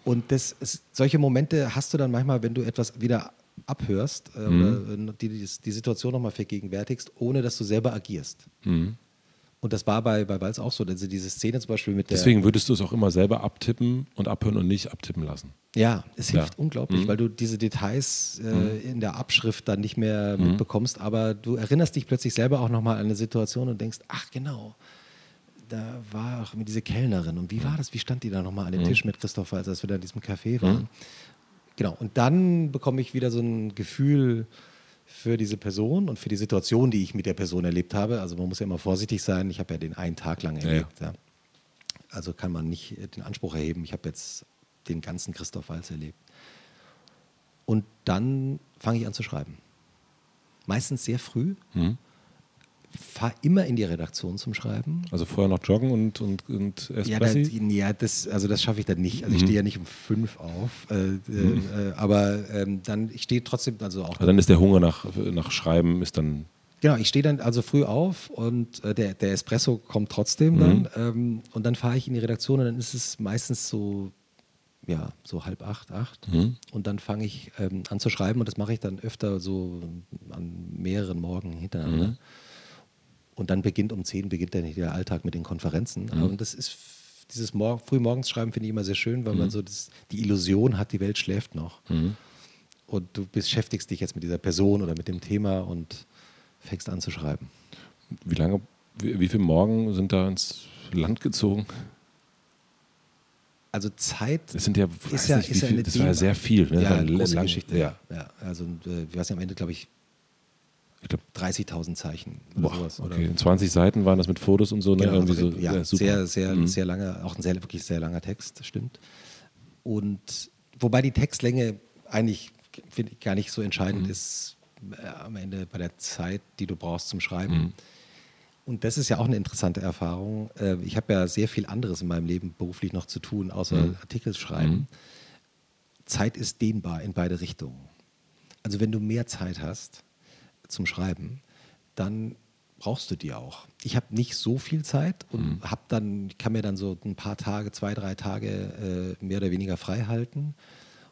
Und das ist, solche Momente hast du dann manchmal, wenn du etwas wieder abhörst äh, Mhm. oder die, die, die Situation nochmal vergegenwärtigst, ohne dass du selber agierst. Mhm. Und das war bei, bei Walz auch so. Also diese Szene zum Beispiel mit der. Deswegen würdest du es auch immer selber abtippen und abhören und nicht abtippen lassen. Ja, es Ja. hilft unglaublich, Mhm. weil du diese Details äh, in der Abschrift dann nicht mehr mitbekommst, aber du erinnerst dich plötzlich selber auch nochmal an eine Situation und denkst, ach genau, da war auch diese Kellnerin und wie war das, wie stand die da nochmal an dem Tisch mit Christopher, als wir da in diesem Café waren. Genau, und dann bekomme ich wieder so ein Gefühl für diese Person und für die Situation, die ich mit der Person erlebt habe. Also man muss ja immer vorsichtig sein, ich habe ja den einen Tag lang ja. erlebt. Ja. Also kann man nicht äh, den Anspruch erheben, ich habe jetzt den ganzen Christoph Walz erlebt. Und dann fange ich an zu schreiben. Meistens sehr früh. Mhm. Fahre immer in die Redaktion zum Schreiben. Also vorher noch joggen und, und, und Ja, da, ja das, also das schaffe ich dann nicht. Also ich stehe ja nicht um fünf auf. Äh, äh, äh, aber ähm, dann, ich stehe trotzdem, also auch also dann ist der Hunger nach, nach Schreiben ist dann Genau, ich stehe dann also früh auf und äh, der, der Espresso kommt trotzdem dann. Ähm, und dann fahre ich in die Redaktion und dann ist es meistens so, ja, so halb acht, acht. Und dann fange ich ähm, an zu schreiben und das mache ich dann öfter so an mehreren Morgen hintereinander. Und dann beginnt um zehn, beginnt dann der Alltag mit den Konferenzen. Und das ist dieses Mor frühmorgens schreiben finde ich immer sehr schön, weil man so das, die Illusion hat, die Welt schläft noch. Und du beschäftigst dich jetzt mit dieser Person oder mit dem Thema und fängst an zu schreiben. Wie lange, wie, wie viele Morgen sind da ins Land gezogen? Also Zeit Das sind ja, ist ja, nicht, ist ja viel, das war ja sehr viel. Ne? Ja, große lang- Geschichte. Ja. ja. Also äh, ich weiß nicht, am Ende glaube ich Ich glaub, 30.000 Zeichen oder boah, sowas. Oder? okay. 20 Seiten waren das mit Fotos und so. Ne? Genau, Irgendwie also, so ja, super. sehr, sehr, Mhm. sehr lange, auch ein sehr, wirklich sehr langer Text, stimmt. Und wobei die Textlänge eigentlich, finde ich, gar nicht so Mhm. entscheidend ist äh, am Ende bei der Zeit, die du brauchst zum Schreiben. Mhm. Und das ist ja auch eine interessante Erfahrung. Äh, Ich habe ja sehr viel anderes in meinem Leben beruflich noch zu tun, außer Mhm. Artikel schreiben. Zeit ist dehnbar in beide Richtungen. Also wenn du mehr Zeit hast zum Schreiben, dann brauchst du die auch. Ich habe nicht so viel Zeit und hab dann, kann mir dann so ein paar Tage, zwei, drei Tage äh, mehr oder weniger frei halten.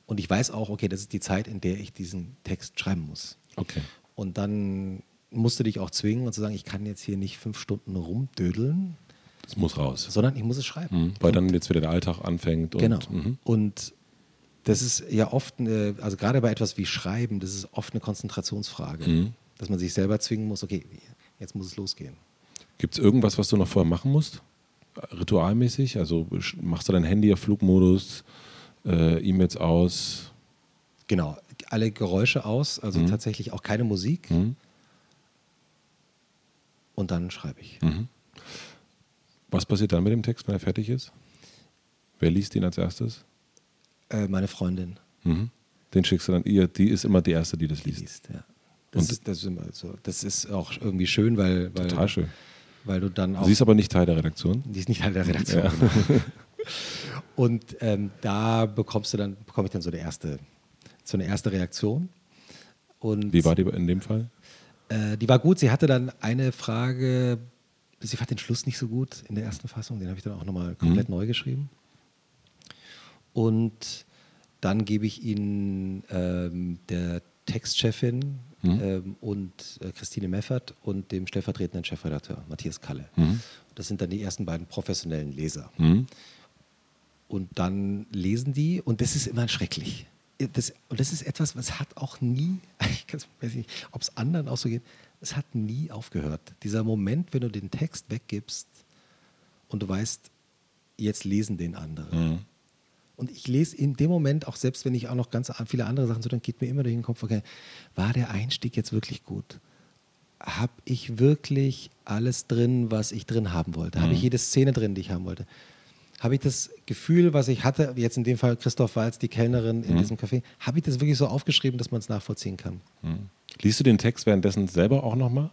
Und ich weiß auch, okay, das ist die Zeit, in der ich diesen Text schreiben muss. Okay. Und dann musst du dich auch zwingen und zu sagen, ich kann jetzt hier nicht fünf Stunden rumdödeln, Das muss raus. sondern ich muss es schreiben. Mhm. Weil dann jetzt wieder der Alltag anfängt. Und, Genau. Mhm. Und das ist ja oft, eine, also gerade bei etwas wie Schreiben, das ist oft eine Konzentrationsfrage, Mhm. Dass man sich selber zwingen muss, okay, jetzt muss es losgehen. Gibt es irgendwas, was du noch vorher machen musst? Ritualmäßig? Also machst du dein Handy auf Flugmodus, äh, E-Mails aus? Genau, alle Geräusche aus, also Mhm. tatsächlich auch keine Musik. Mhm. Und dann schreibe ich. Mhm. Was passiert dann mit dem Text, wenn er fertig ist? Wer liest ihn als erstes? Äh, meine Freundin Mhm. Den schickst du dann ihr, die ist immer die Erste, die das die liest. liest. Ja. Das, Und- ist, das, ist immer so. das ist auch irgendwie schön, weil, weil, Total schön. weil du dann auch. Sie ist aber nicht Teil der Redaktion. Die ist nicht Teil der Redaktion. Ja. genau. Und ähm, da bekommst du dann, bekomme ich dann so eine erste, so eine erste Reaktion. Und Wie war die in dem Fall? Äh, die war gut. Sie hatte dann eine Frage, sie fand den Schluss nicht so gut in der ersten Fassung. Den habe ich dann auch nochmal komplett neu geschrieben. Und dann gebe ich Ihnen ähm, der Textchefin ähm, und äh, Christine Meffert und dem stellvertretenden Chefredakteur Matthias Kalle. Das sind dann die ersten beiden professionellen Leser. Mhm. Und dann lesen die und das ist immer schrecklich. Das, und das ist etwas, was hat auch nie, ich weiß nicht, ob es anderen auch so geht, es hat nie aufgehört. Dieser Moment, wenn du den Text weggibst und du weißt, jetzt lesen den andere. Und ich lese in dem Moment, auch selbst wenn ich auch noch ganz viele andere Sachen so, dann geht mir immer durch den Kopf, okay, war der Einstieg jetzt wirklich gut? Habe ich wirklich alles drin, was ich drin haben wollte? Mhm. Habe ich jede Szene drin, die ich haben wollte? Habe ich das Gefühl, was ich hatte, jetzt in dem Fall Christoph Walz, die Kellnerin in mhm. diesem Café, habe ich das wirklich so aufgeschrieben, dass man es nachvollziehen kann? Mhm. Liest du den Text währenddessen selber auch nochmal?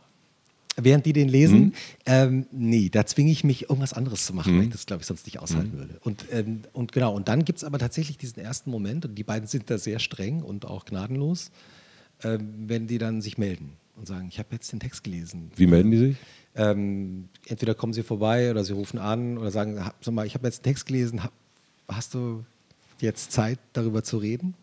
Während die den lesen. Mhm. Ähm, nee, da zwinge ich mich, irgendwas anderes zu machen, mhm. weil ich das, glaube ich, sonst nicht aushalten mhm. würde. Und, ähm, und genau, und dann gibt es aber tatsächlich diesen ersten Moment, und die beiden sind da sehr streng und auch gnadenlos, ähm, wenn die dann sich melden und sagen, ich habe jetzt den Text gelesen. Wie melden die sich? Ähm, entweder kommen sie vorbei oder sie rufen an oder sagen, sag mal, ich habe jetzt den Text gelesen, hast du jetzt Zeit, darüber zu reden?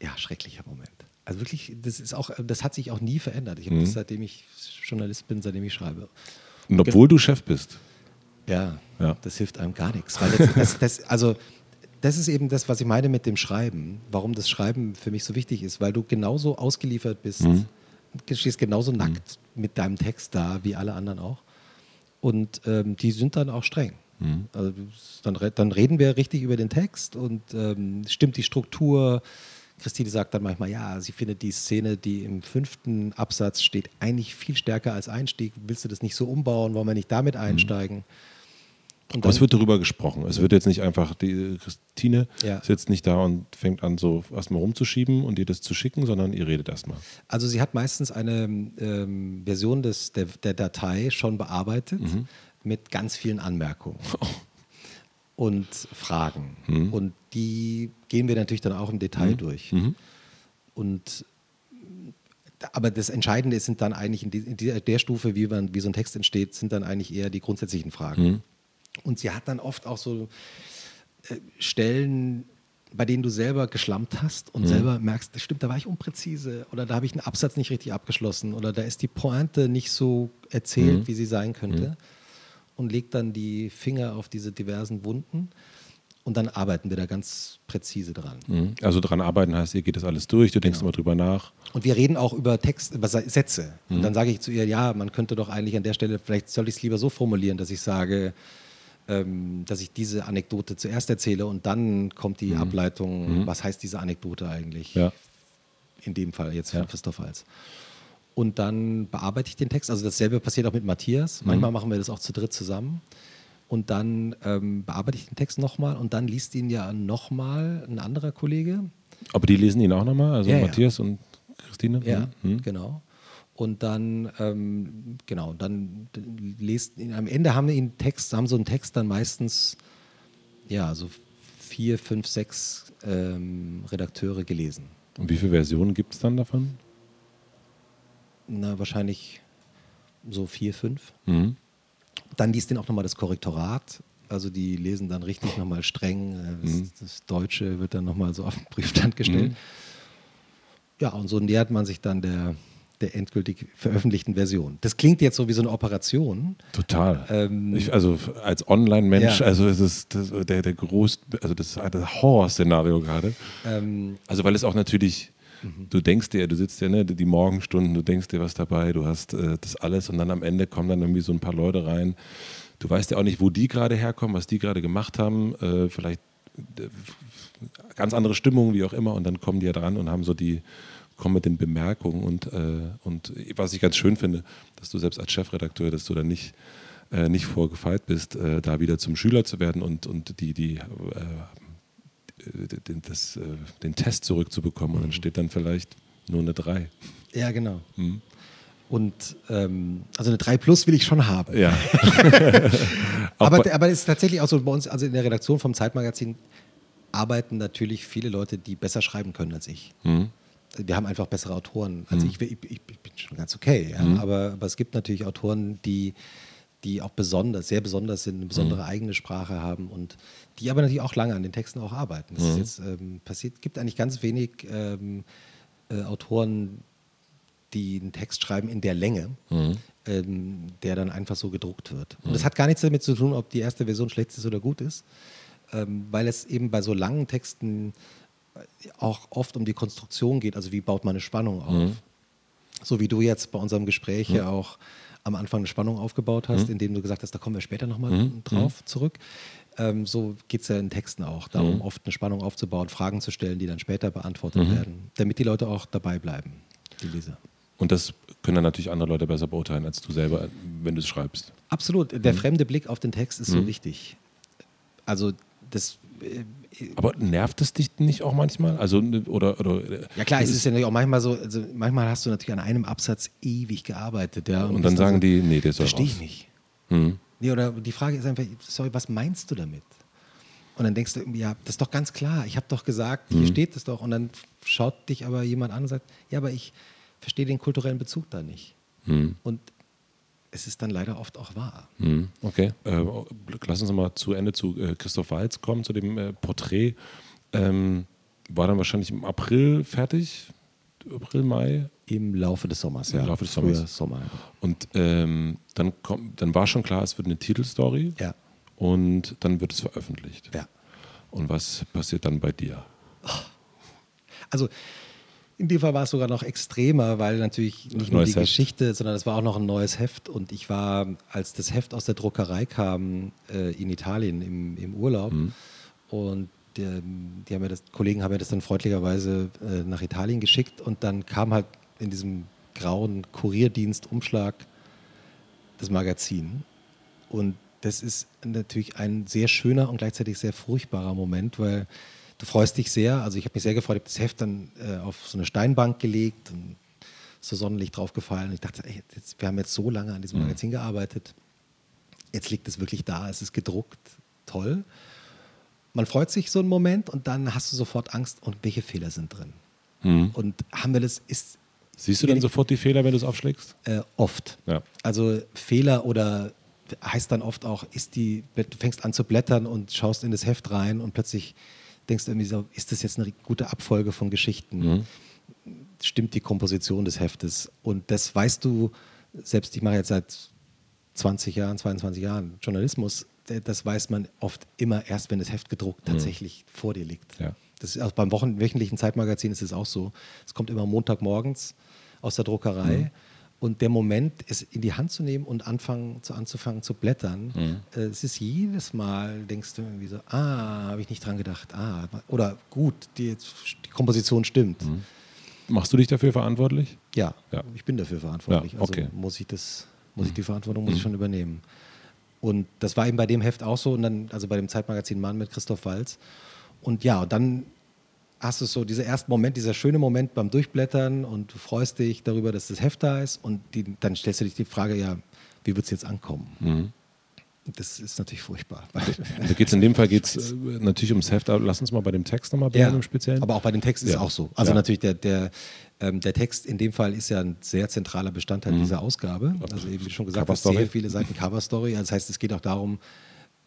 Ja, schrecklicher Moment. Also wirklich, das ist auch, das hat sich auch nie verändert. Ich habe mhm. das seitdem ich Journalist bin, seitdem ich schreibe. Und obwohl du Chef bist. Ja, ja, das hilft einem gar nichts. Das, das, das, also, das ist eben das, was ich meine mit dem Schreiben. Warum das Schreiben für mich so wichtig ist, weil du genauso ausgeliefert bist, mhm. du stehst genauso mhm. nackt mit deinem Text da, wie alle anderen auch. Und ähm, die sind dann auch streng. Mhm. Also, dann, dann, reden wir richtig über den Text und ähm, stimmt die Struktur, Christine sagt dann manchmal, ja, sie findet die Szene, die im fünften Absatz steht, eigentlich viel stärker als Einstieg. Willst du das nicht so umbauen? Wollen wir nicht damit mhm. einsteigen? Und Aber es wird darüber gesprochen. Es wird jetzt nicht einfach, die Christine ja. sitzt nicht da und fängt an, so erstmal rumzuschieben und ihr das zu schicken, sondern ihr redet erstmal. Also sie hat meistens eine ähm, Version des, der, der Datei schon bearbeitet mhm. mit ganz vielen Anmerkungen. Oh und Fragen. Mhm. Und die gehen wir natürlich dann auch im Detail mhm. durch. Mhm. Und aber das Entscheidende sind dann eigentlich in, die, in der, der, Stufe, wie, man, wie so ein Text entsteht, sind dann eigentlich eher die grundsätzlichen Fragen. Mhm. Und sie hat dann oft auch so äh, Stellen, bei denen du selber geschlampt hast und mhm. selber merkst, das stimmt, da war ich unpräzise oder da habe ich einen Absatz nicht richtig abgeschlossen oder da ist die Pointe nicht so erzählt, mhm. wie sie sein könnte und legt dann die Finger auf diese diversen Wunden. Und dann arbeiten wir da ganz präzise dran. Mhm. Also dran arbeiten heißt, ihr geht das alles durch, du denkst genau. immer drüber nach. Und wir reden auch über Text, über Sätze. Mhm. Und dann sage ich zu ihr, ja, man könnte doch eigentlich an der Stelle, vielleicht soll ich es lieber so formulieren, dass ich sage, ähm, dass ich diese Anekdote zuerst erzähle und dann kommt die mhm. Ableitung, mhm. was heißt diese Anekdote eigentlich? Ja. In dem Fall jetzt von ja. Christoph Hals und dann bearbeite ich den Text. Also dasselbe passiert auch mit Matthias. Mhm. Manchmal machen wir das auch zu dritt zusammen. Und dann ähm, bearbeite ich den Text nochmal und dann liest ihn ja nochmal ein anderer Kollege. Aber die lesen ihn auch nochmal, also ja, Matthias ja. und Christine? Ja, mhm. genau. Und dann, ähm, genau, dann lest am Ende haben wir ihn Text, haben so einen Text dann meistens, ja, so vier, fünf, sechs ähm, Redakteure gelesen. Und wie viele Versionen gibt es dann davon? Na, wahrscheinlich so vier, fünf. Mhm. Dann liest den auch nochmal das Korrektorat. Also die lesen dann richtig nochmal streng. Äh, das, mhm. das, Deutsche wird dann nochmal so auf den Prüfstand gestellt. Mhm. Ja, und so nähert man sich dann der, der endgültig veröffentlichten Version. Das klingt jetzt so wie so eine Operation. Total. Ähm, ich, also als Online-Mensch, ja. also es ist das, der, der groß, also das ist das Horrorszenario gerade. Ähm, also weil es auch natürlich Mhm. Du denkst dir, du sitzt ja ne, die Morgenstunden, du denkst dir was dabei, du hast äh, das alles und dann am Ende kommen dann irgendwie so ein paar Leute rein. Du weißt ja auch nicht, wo die gerade herkommen, was die gerade gemacht haben. Äh, vielleicht äh, ganz andere Stimmung, wie auch immer. Und dann kommen die ja dran und haben so die, kommen mit den Bemerkungen. Und, äh, und was ich ganz schön finde, dass du selbst als Chefredakteur, dass du dann nicht äh, nicht vorgefeilt bist, äh, da wieder zum Schüler zu werden und, und die, die äh, den, das, äh, den Test zurückzubekommen und dann mhm. steht dann vielleicht nur eine 3. Ja, genau. Mhm. Und ähm, also eine 3 Plus will ich schon haben. Ja. aber, aber es ist tatsächlich auch so bei uns, also in der Redaktion vom Zeitmagazin arbeiten natürlich viele Leute, die besser schreiben können als ich. Mhm. Wir haben einfach bessere Autoren als mhm. ich. ich. ich. bin schon ganz okay, ja. Mhm. aber, aber es gibt natürlich Autoren, die die auch besonders, sehr besonders sind, eine besondere mhm. eigene Sprache haben und die aber natürlich auch lange an den Texten auch arbeiten. Es mhm. jetzt ähm, passiert, gibt eigentlich ganz wenig ähm, äh, Autoren, die einen Text schreiben in der Länge, mhm. ähm, der dann einfach so gedruckt wird. Und das mhm. hat gar nichts damit zu tun, ob die erste Version schlecht ist oder gut ist, ähm, weil es eben bei so langen Texten auch oft um die Konstruktion geht, also wie baut man eine Spannung auf. Mhm. So wie du jetzt bei unserem Gespräch ja auch am Anfang eine Spannung aufgebaut hast, mhm. indem du gesagt hast, da kommen wir später nochmal mhm. drauf mhm. zurück. Ähm, so geht es ja in Texten auch, darum mhm. oft eine Spannung aufzubauen, Fragen zu stellen, die dann später beantwortet mhm. werden, damit die Leute auch dabei bleiben, die Leser. Und das können dann natürlich andere Leute besser beurteilen als du selber, wenn du es schreibst. Absolut. Der mhm. fremde Blick auf den Text ist so wichtig. Also das aber nervt es dich nicht auch manchmal? Also, oder, oder, ja klar, es ist ja natürlich auch manchmal so, also manchmal hast du natürlich an einem Absatz ewig gearbeitet. Ja, und, und dann sagen so, die, nee, der soll Verstehe ich nicht. Mhm. Nee, oder die Frage ist einfach, sorry, was meinst du damit? Und dann denkst du, ja, das ist doch ganz klar. Ich habe doch gesagt, hier mhm. steht es doch. Und dann schaut dich aber jemand an und sagt, ja, aber ich verstehe den kulturellen Bezug da nicht. Mhm. Und es ist dann leider oft auch wahr. Mhm. Okay, äh, lass uns mal zu Ende zu äh, Christoph Walz kommen, zu dem äh, Porträt. Ähm, war dann wahrscheinlich im April fertig? April, Mai? Im Laufe des Sommers, ja. Im Laufe des Sommers. Sommer. Und ähm, dann, kommt, dann war schon klar, es wird eine Titelstory. Ja. Und dann wird es veröffentlicht. Ja. Und was passiert dann bei dir? Also, in dem Fall war es sogar noch extremer, weil natürlich nicht nur die Heft. Geschichte, sondern es war auch noch ein neues Heft. Und ich war, als das Heft aus der Druckerei kam, äh, in Italien im, im Urlaub. Mhm. Und die, die haben mir das, Kollegen haben mir das dann freundlicherweise äh, nach Italien geschickt. Und dann kam halt in diesem grauen Kurierdienst-Umschlag das Magazin. Und das ist natürlich ein sehr schöner und gleichzeitig sehr furchtbarer Moment, weil du freust dich sehr. Also ich habe mich sehr gefreut, ich habe das Heft dann äh, auf so eine Steinbank gelegt und so Sonnenlicht draufgefallen. Ich dachte, ey, jetzt, wir haben jetzt so lange an diesem mhm. Magazin gearbeitet. Jetzt liegt es wirklich da, es ist gedruckt, toll. Man freut sich so einen Moment und dann hast du sofort Angst und welche Fehler sind drin. Mhm. Und haben wir das, ist, Siehst du dann sofort die Fehler, wenn du es aufschlägst? Äh, oft. Ja. Also Fehler oder heißt dann oft auch, ist die, du fängst an zu blättern und schaust in das Heft rein und plötzlich denkst du irgendwie so, ist das jetzt eine gute Abfolge von Geschichten? Mhm. Stimmt die Komposition des Heftes? Und das weißt du, selbst ich mache jetzt seit 20 Jahren, 22 Jahren Journalismus, das weiß man oft immer erst, wenn das Heft gedruckt mhm. tatsächlich mhm. vor dir liegt. Ja. Das ist auch beim Wochen wöchentlichen Zeitmagazin ist es auch so. Es kommt immer Montagmorgens aus der Druckerei. Mhm. Und der Moment, es in die Hand zu nehmen und anfangen, zu, anzufangen zu blättern, mhm. äh, es ist jedes Mal, denkst du irgendwie so, ah, habe ich nicht dran gedacht, ah, oder gut, die, die Komposition stimmt. Mhm. Machst du dich dafür verantwortlich? Ja, ja. ich bin dafür verantwortlich. Ja, okay. Also muss ich das, muss ich die Verantwortung muss ich mhm. schon übernehmen. Und das war eben bei dem Heft auch so, und dann, also bei dem Zeitmagazin Mann mit Christoph Walz. Und ja, und dann hast du so dieser erste Moment, dieser schöne Moment beim Durchblättern und du freust dich darüber, dass das Heft da ist und die, dann stellst du dich die Frage, ja, wie wird es jetzt ankommen? Mhm. Das ist natürlich furchtbar. Da geht's in dem Fall geht es äh, natürlich ums Heft, aber lass uns mal bei dem Text nochmal bleiben ja, im Speziellen. Aber auch bei dem Text ist es auch so. Also ja. natürlich, der, der, ähm, der Text in dem Fall ist ja ein sehr zentraler Bestandteil mhm. dieser Ausgabe. Also eben wie schon gesagt, hast, sehr viele Seiten Cover-Story. Also das heißt, es geht auch darum,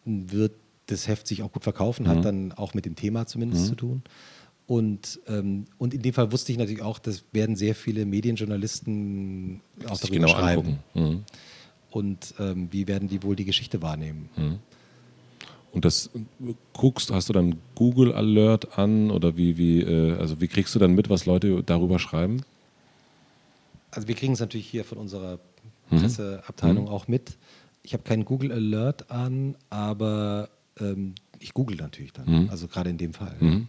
wird das Heft sich auch gut verkaufen, mhm. hat dann auch mit dem Thema zumindest mhm. zu tun. Und, ähm, und in dem Fall wusste ich natürlich auch, das werden sehr viele Medienjournalisten auch darüber genau schreiben. Mhm. Und ähm, wie werden die wohl die Geschichte wahrnehmen? Mhm. Und das guckst, hast du dann Google Alert an oder wie, wie, äh, also wie kriegst du dann mit, was Leute darüber schreiben? Also wir kriegen es natürlich hier von unserer mhm. Presseabteilung mhm. auch mit. Ich habe keinen Google Alert an, aber ähm, ich google natürlich dann. Mhm. Also gerade in dem Fall. Mhm.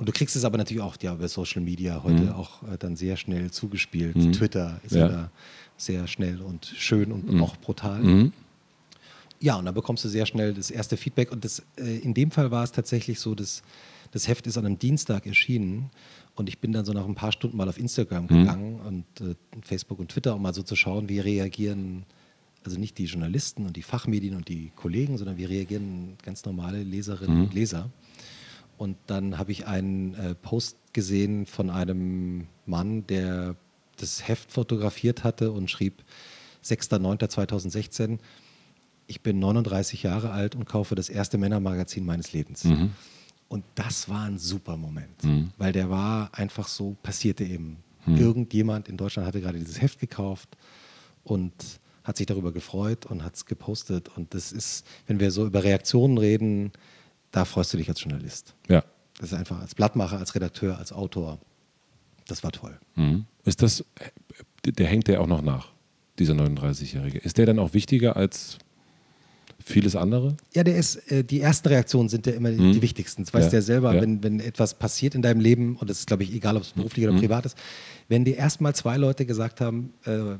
Und du kriegst es aber natürlich auch ja, über Social Media heute mhm. auch äh, dann sehr schnell zugespielt. Mhm. Twitter ist ja. ja. da sehr schnell und schön und mhm. auch brutal. Mhm. Ja, und dann bekommst du sehr schnell das erste Feedback. Und das, äh, in dem Fall war es tatsächlich so, dass das Heft ist an einem Dienstag erschienen. Und ich bin dann so nach ein paar Stunden mal auf Instagram mhm. gegangen und äh, Facebook und Twitter, um mal so zu schauen, wie reagieren also nicht die Journalisten und die Fachmedien und die Kollegen, sondern wie reagieren ganz normale Leserinnen mhm. und Leser. Und dann habe ich einen äh, Post gesehen von einem Mann, der das Heft fotografiert hatte und schrieb 6.9.2016, ich bin 39 Jahre alt und kaufe das erste Männermagazin meines Lebens. Mhm. Und das war ein super Moment, mhm. weil der war einfach so, passierte eben. Mhm. Irgendjemand in Deutschland hatte gerade dieses Heft gekauft und hat sich darüber gefreut und hat es gepostet. Und das ist, wenn wir so über Reaktionen reden, da freust du dich als Journalist. Ja. Das ist einfach als Blattmacher, als Redakteur, als Autor. Das war toll. Mhm. Ist das, der hängt ja auch noch nach, dieser 39-Jährige? Ist der dann auch wichtiger als vieles andere? Ja, der ist, äh, die ersten Reaktionen sind ja immer hm. die wichtigsten. Das weißt ja. du ja selber, ja. Wenn, wenn etwas passiert in deinem Leben, und das ist, glaube ich, egal, ob es beruflich hm. oder privat ist, wenn dir erstmal zwei Leute gesagt haben, äh,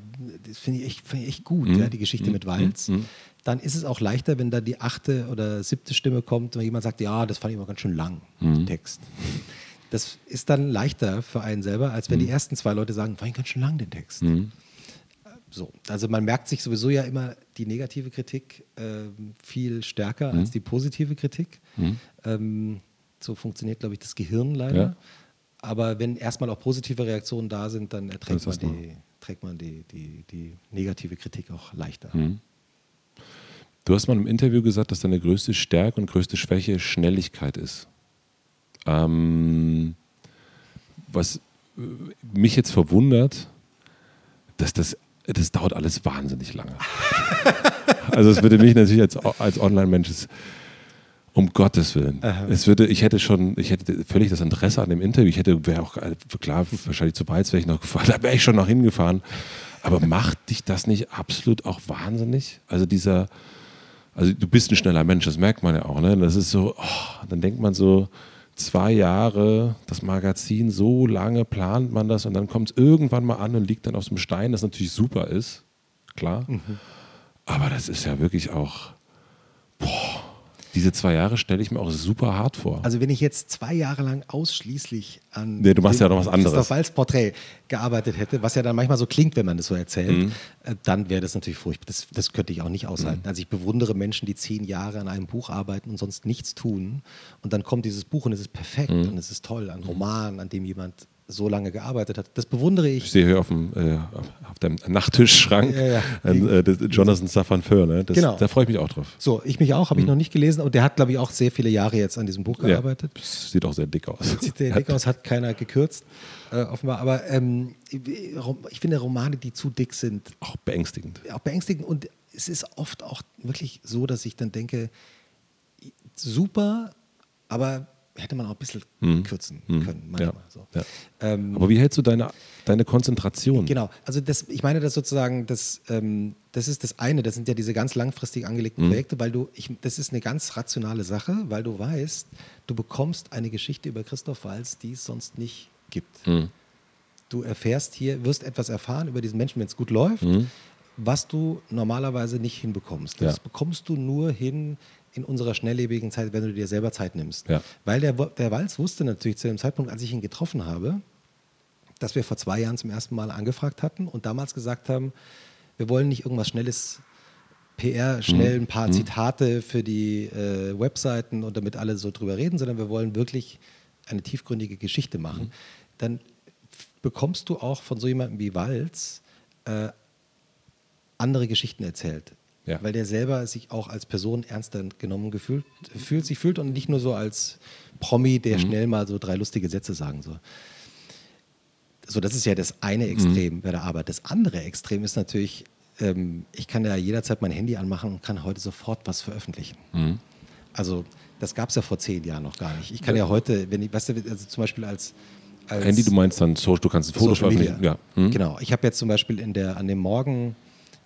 das finde ich, echt, find ich echt gut, hm. ja, die Geschichte hm. mit Walz, hm. dann ist es auch leichter, wenn da die achte oder siebte Stimme kommt und jemand sagt, ja, das fand ich immer ganz schön lang, hm. den Text. Das ist dann leichter für einen selber, als wenn die ersten zwei Leute sagen, fand ich ganz schön lang, den Text. So, also man merkt sich sowieso ja immer die negative Kritik äh, viel stärker mhm. als die positive Kritik. Mhm. Ähm, so funktioniert, glaube ich, das Gehirn leider. Ja. Aber wenn erstmal auch positive Reaktionen da sind, dann erträgt man, die, trägt man die, die, die, negative Kritik auch leichter. Mhm. Du hast mal im Interview gesagt, dass deine größte Stärke und größte Schwäche Schnelligkeit ist. Ähm, was äh, mich jetzt verwundert, dass das das dauert alles wahnsinnig lange. also es würde mich natürlich als, als Online-Mensch um Gottes Willen. Aha. Es würde, ich hätte schon, ich hätte völlig das Interesse an dem Interview. Ich hätte, wäre auch klar, wahrscheinlich zu weit wäre ich noch gefahren, da wäre ich schon noch hingefahren. Aber macht dich das nicht absolut auch wahnsinnig? Also dieser, also du bist ein schneller Mensch, das merkt man ja auch, ne? Das ist so, oh, dann denkt man so, zwei Jahre das Magazin, so lange plant man das und dann kommt es irgendwann mal an und liegt dann auf dem Stein, das natürlich super ist, klar. Mhm. Aber das ist ja wirklich auch, boah, diese zwei Jahre stelle ich mir auch super hart vor. Also wenn ich jetzt zwei Jahre lang ausschließlich an nee, du machst ja noch was anderes. Christoph Walz Porträt gearbeitet hätte, was ja dann manchmal so klingt, wenn man das so erzählt, mhm. Äh, dann wäre das natürlich furchtbar. Das, das könnte ich auch nicht aushalten. Mhm. Also ich bewundere Menschen, die zehn Jahre an einem Buch arbeiten und sonst nichts tun. Und dann kommt dieses Buch und es ist perfekt mhm. und es ist toll. Ein Roman, an dem jemand so lange gearbeitet hat. Das bewundere ich. Ich sehe hier auf dem, äh, auf dem Nachttischschrank ja, ja. Äh, Jonathan Safran Foer. Ne? Das, genau. Da freue ich mich auch drauf. So, ich mich auch, habe ich mhm. noch nicht gelesen. Und der hat, glaube ich, auch sehr viele Jahre jetzt an diesem Buch gearbeitet. Ja, sieht auch sehr dick aus. Sieht sehr dick aus, hat keiner gekürzt, äh, offenbar. Aber ähm, ich finde Romane, die zu dick sind. Auch beängstigend. Auch beängstigend. Und es ist oft auch wirklich so, dass ich dann denke, super, aber hätte man auch ein bisschen mhm. kürzen mhm. können, manchmal. Ja. So. Ja. Ähm, Aber wie hältst du deine, deine Konzentration? Genau, also das, ich meine das sozusagen, das, ähm, das ist das eine, das sind ja diese ganz langfristig angelegten mhm. Projekte, weil du, ich, das ist eine ganz rationale Sache, weil du weißt, du bekommst eine Geschichte über Christoph Walz, die es sonst nicht gibt. Mhm. Du erfährst hier, wirst etwas erfahren über diesen Menschen, wenn es gut läuft, mhm. was du normalerweise nicht hinbekommst. Das ja. bekommst du nur hin, in unserer schnelllebigen Zeit, wenn du dir selber Zeit nimmst. Ja. Weil der, der Walz wusste natürlich zu dem Zeitpunkt, als ich ihn getroffen habe, dass wir vor zwei Jahren zum ersten Mal angefragt hatten und damals gesagt haben, wir wollen nicht irgendwas Schnelles, PR, schnell ein paar mhm. Zitate für die äh, Webseiten und damit alle so drüber reden, sondern wir wollen wirklich eine tiefgründige Geschichte machen. Mhm. Dann bekommst du auch von so jemandem wie Walz äh, andere Geschichten erzählt. Ja. Weil der selber sich auch als Person ernster genommen gefühlt, fühlt, sich fühlt und nicht nur so als Promi, der mhm. schnell mal so drei lustige Sätze sagen soll. So, das ist ja das eine mhm. Extrem mhm. bei der Arbeit. Das andere Extrem ist natürlich, ähm, ich kann ja jederzeit mein Handy anmachen und kann heute sofort was veröffentlichen. Mhm. Also, das gab es ja vor zehn Jahren noch gar nicht. Ich kann ja, ja heute, wenn ich, weißt du, also zum Beispiel als, Handy, du meinst dann, du kannst ein Foto veröffentlichen. Ja. Mhm. Genau. Ich habe jetzt zum Beispiel in der, an dem Morgen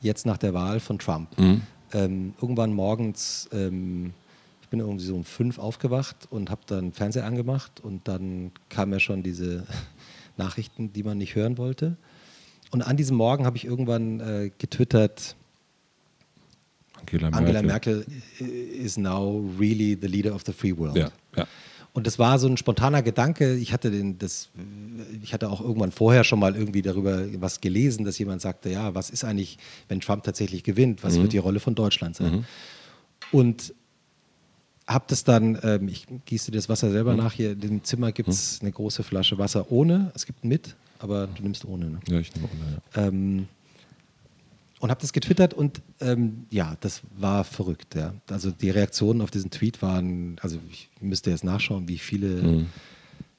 jetzt nach der Wahl von Trump. Mhm. Ähm, irgendwann morgens, ähm, ich bin irgendwie so um fünf aufgewacht und habe dann Fernseher angemacht und dann kamen ja schon diese Nachrichten, die man nicht hören wollte. Und an diesem Morgen habe ich irgendwann äh, getwittert, Angela Merkel. Angela Merkel is now really the leader of the free world. Ja, ja. Und das war so ein spontaner Gedanke. Ich hatte den, das, ich hatte auch irgendwann vorher schon mal irgendwie darüber was gelesen, dass jemand sagte, ja, was ist eigentlich, wenn Trump tatsächlich gewinnt? Was mhm. wird die Rolle von Deutschland sein? Mhm. Und habe das dann, ähm, ich gieße das Wasser selber mhm. nach. Hier in dem Zimmer gibt es mhm. eine große Flasche Wasser ohne. Es gibt mit, aber du nimmst ohne. Ne? Ja, ich nehme ohne. Ja. Ähm, und habe das getwittert und ähm, ja, das war verrückt. Ja. Also die Reaktionen auf diesen Tweet waren, also ich müsste jetzt nachschauen, wie viele. Mhm.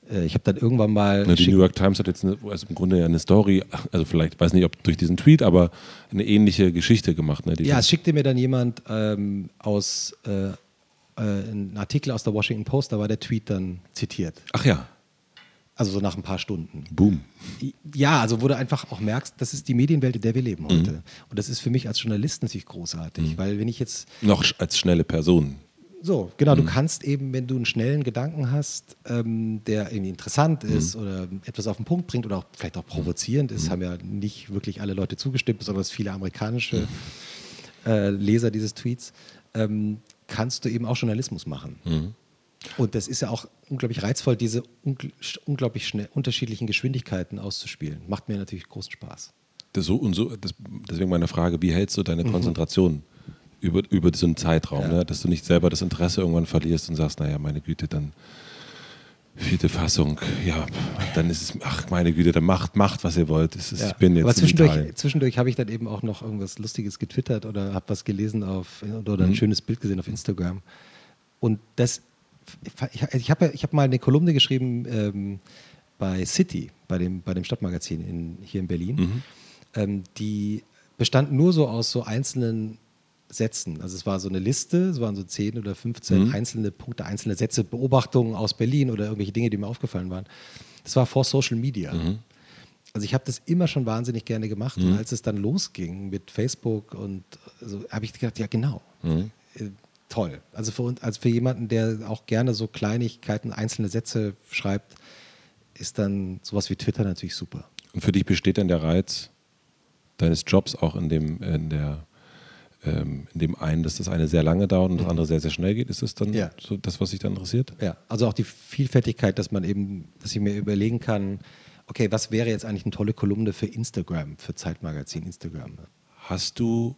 Äh, ich habe dann irgendwann mal. Na, die New York Times hat jetzt eine, also im Grunde ja eine Story, also vielleicht, weiß nicht, ob durch diesen Tweet, aber eine ähnliche Geschichte gemacht. Ne, ja, es schickte mir dann jemand ähm, aus. Äh, äh, einen Artikel aus der Washington Post, da war der Tweet dann zitiert. Ach ja. Also so nach ein paar Stunden. Boom. Ja, also wo du einfach auch merkst, das ist die Medienwelt, in der wir leben heute. Mhm. Und das ist für mich als Journalist natürlich großartig, mhm. weil wenn ich jetzt... Noch als schnelle Person. So, genau, mhm. du kannst eben, wenn du einen schnellen Gedanken hast, ähm, der irgendwie interessant mhm. ist oder etwas auf den Punkt bringt oder auch vielleicht auch provozierend ist, mhm. haben ja nicht wirklich alle Leute zugestimmt, besonders viele amerikanische mhm. äh, Leser dieses Tweets, ähm, kannst du eben auch Journalismus machen. Mhm. Und das ist ja auch unglaublich reizvoll, diese ungl unglaublich schnell unterschiedlichen Geschwindigkeiten auszuspielen. Macht mir natürlich großen Spaß. Das so und so, das, deswegen meine Frage, wie hältst du deine mhm. Konzentration über, über so einen Zeitraum, ja. ne? dass du nicht selber das Interesse irgendwann verlierst und sagst, naja, meine Güte, dann vierte Fassung, ja, dann ist es, ach meine Güte, dann macht, macht, was ihr wollt. Ist, ja. Ich bin jetzt Aber zwischendurch, zwischendurch habe ich dann eben auch noch irgendwas Lustiges getwittert oder habe was gelesen auf, oder ein mhm. schönes Bild gesehen auf Instagram. Und das ich, ich habe ich hab mal eine Kolumne geschrieben ähm, bei City, bei dem, bei dem Stadtmagazin in, hier in Berlin. Mhm. Ähm, die bestand nur so aus so einzelnen Sätzen. Also es war so eine Liste, es waren so 10 oder 15 mhm. einzelne Punkte, einzelne Sätze, Beobachtungen aus Berlin oder irgendwelche Dinge, die mir aufgefallen waren. Das war vor Social Media. Mhm. Also ich habe das immer schon wahnsinnig gerne gemacht. Und mhm. als es dann losging mit Facebook und so, habe ich gedacht, ja genau. Toll. Also für, uns, also für jemanden, der auch gerne so Kleinigkeiten, einzelne Sätze schreibt, ist dann sowas wie Twitter natürlich super. Und für dich besteht dann der Reiz deines Jobs auch in dem, in der, ähm, in dem einen, dass das eine sehr lange dauert und das mhm. andere sehr, sehr schnell geht? Ist das dann ja. so das, was dich dann interessiert? Ja, also auch die Vielfältigkeit, dass man eben, dass ich mir überlegen kann, okay, was wäre jetzt eigentlich eine tolle Kolumne für Instagram, für Zeitmagazin Instagram? Hast du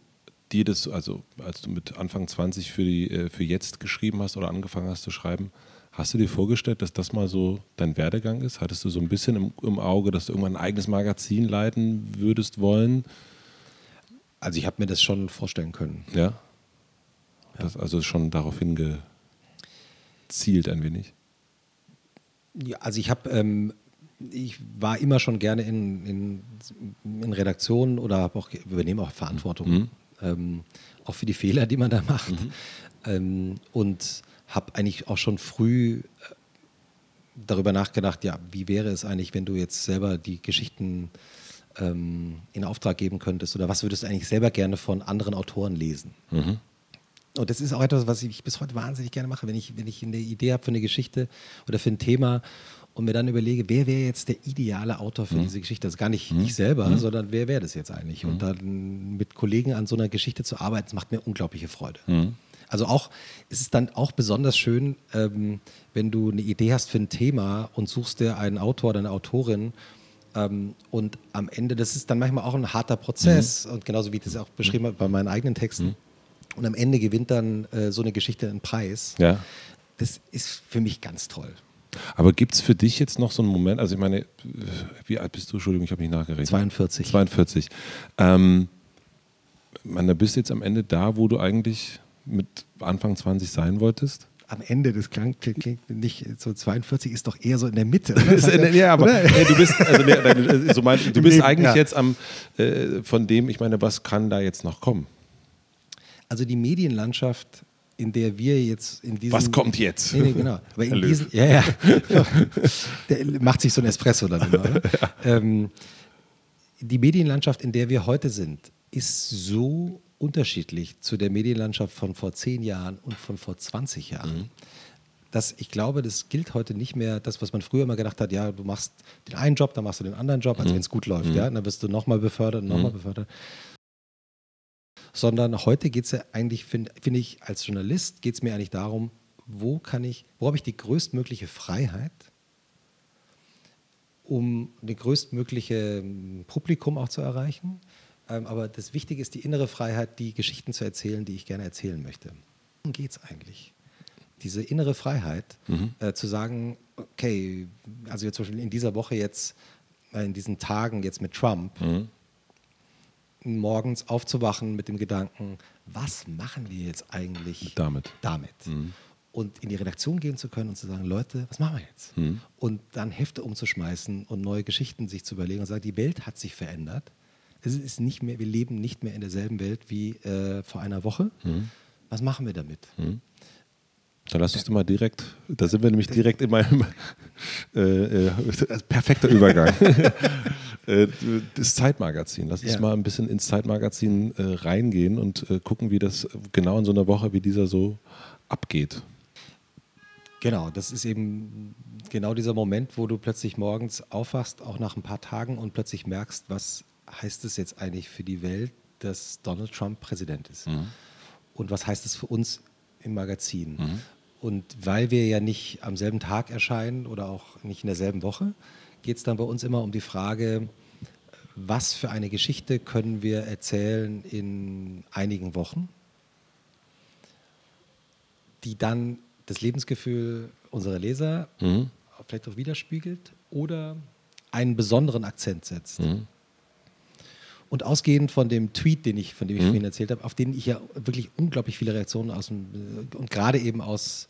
dir das, also als du mit Anfang 20 für, die, äh, für jetzt geschrieben hast oder angefangen hast zu schreiben, hast du dir vorgestellt, dass das mal so dein Werdegang ist? Hattest du so ein bisschen im, im Auge, dass du irgendwann ein eigenes Magazin leiten würdest wollen? Also ich habe mir das schon vorstellen können. Ja? Das also schon darauf hingezielt ein wenig? Ja, also ich habe ähm, ich war immer schon gerne in, in, in Redaktionen oder habe auch übernehme auch Verantwortung mhm ähm, auch für die Fehler, die man da macht. Mhm. Ähm, und habe eigentlich auch schon früh äh, darüber nachgedacht, ja, wie wäre es eigentlich, wenn du jetzt selber die Geschichten ähm, in Auftrag geben könntest oder was würdest du eigentlich selber gerne von anderen Autoren lesen? Mhm. Und das ist auch etwas, was ich bis heute wahnsinnig gerne mache, wenn ich, wenn ich eine Idee habe für eine Geschichte oder für ein Thema und mir dann überlege, wer wäre jetzt der ideale Autor für mhm. diese Geschichte? Das ist gar nicht mhm. ich selber, mhm. sondern wer wäre das jetzt eigentlich? Und mhm. dann mit Kollegen an so einer Geschichte zu arbeiten, das macht mir unglaubliche Freude. Mhm. Also auch, es ist dann auch besonders schön, ähm, wenn du eine Idee hast für ein Thema und suchst dir einen Autor oder eine Autorin ähm, und am Ende, das ist dann manchmal auch ein harter Prozess mhm. und genauso wie ich das auch beschrieben habe bei meinen eigenen Texten. Und am Ende gewinnt dann äh, so eine Geschichte einen Preis. Ja. Das ist für mich ganz toll. Aber gibt es für dich jetzt noch so einen Moment, also ich meine, wie alt bist du? Entschuldigung, ich habe nicht nachgerechnet. 42. 42. Ähm, man, da bist du jetzt am Ende da, wo du eigentlich mit Anfang 20 sein wolltest? am Ende, das klingt, klingt, nicht so 42, ist doch eher so in der Mitte. ja, aber nee, du bist, also, nee, so mein, du bist eigentlich ja. jetzt am, äh, von dem, ich meine, was kann da jetzt noch kommen? Also die Medienlandschaft in der wir jetzt in diesem. Was kommt jetzt? Nee, nee, genau. Aber in diesen, ja, ja. Der macht sich so ein Espresso dann immer. Ja. Ähm, die Medienlandschaft, in der wir heute sind, ist so unterschiedlich zu der Medienlandschaft von vor zehn Jahren und von vor 20 Jahren. Mhm. Dass ich glaube, das gilt heute nicht mehr, das, was man früher immer gedacht hat, ja, du machst den einen Job, dann machst du den anderen Job, also mhm. wenn es gut läuft, mhm. ja, dann wirst du nochmal befördert nochmal mhm. befördert sondern heute geht es ja eigentlich, finde find ich, als Journalist geht es mir eigentlich darum, wo kann ich, wo habe ich die größtmögliche Freiheit, um das größtmögliche ähm, Publikum auch zu erreichen. Ähm, aber das Wichtige ist die innere Freiheit, die Geschichten zu erzählen, die ich gerne erzählen möchte. Worum geht es eigentlich? Diese innere Freiheit, mhm. äh, zu sagen, okay, also jetzt zum Beispiel in dieser Woche jetzt, äh, in diesen Tagen jetzt mit Trump, mhm morgens aufzuwachen mit dem Gedanken, was machen wir jetzt eigentlich damit? damit? Mhm. Und in die Redaktion gehen zu können und zu sagen, Leute, was machen wir jetzt? Mhm. Und dann Hefte umzuschmeißen und neue Geschichten sich zu überlegen und sagen, die Welt hat sich verändert. Es ist nicht mehr, wir leben nicht mehr in derselben Welt wie äh, vor einer Woche. Mhm. Was machen wir damit? Dann lass uns doch mal direkt, da sind wir nämlich direkt in meinem äh, äh, perfekter Übergang. Äh, das Zeitmagazin. Lass uns ja. mal ein bisschen ins Zeitmagazin äh, reingehen und äh, gucken, wie das genau in so einer Woche wie dieser so abgeht. Genau, das ist eben genau dieser Moment, wo du plötzlich morgens aufwachst, auch nach ein paar Tagen und plötzlich merkst, was heißt es jetzt eigentlich für die Welt, dass Donald Trump Präsident ist? Mhm. Und was heißt es für uns im Magazin? Mhm. Und weil wir ja nicht am selben Tag erscheinen oder auch nicht in derselben Woche, geht es dann bei uns immer um die Frage, was für eine Geschichte können wir erzählen in einigen Wochen, die dann das Lebensgefühl unserer Leser mhm. vielleicht auch widerspiegelt oder einen besonderen Akzent setzt. Mhm. Und ausgehend von dem Tweet, den ich, von dem ich mhm. vorhin erzählt habe, auf den ich ja wirklich unglaublich viele Reaktionen aus dem, und gerade eben aus,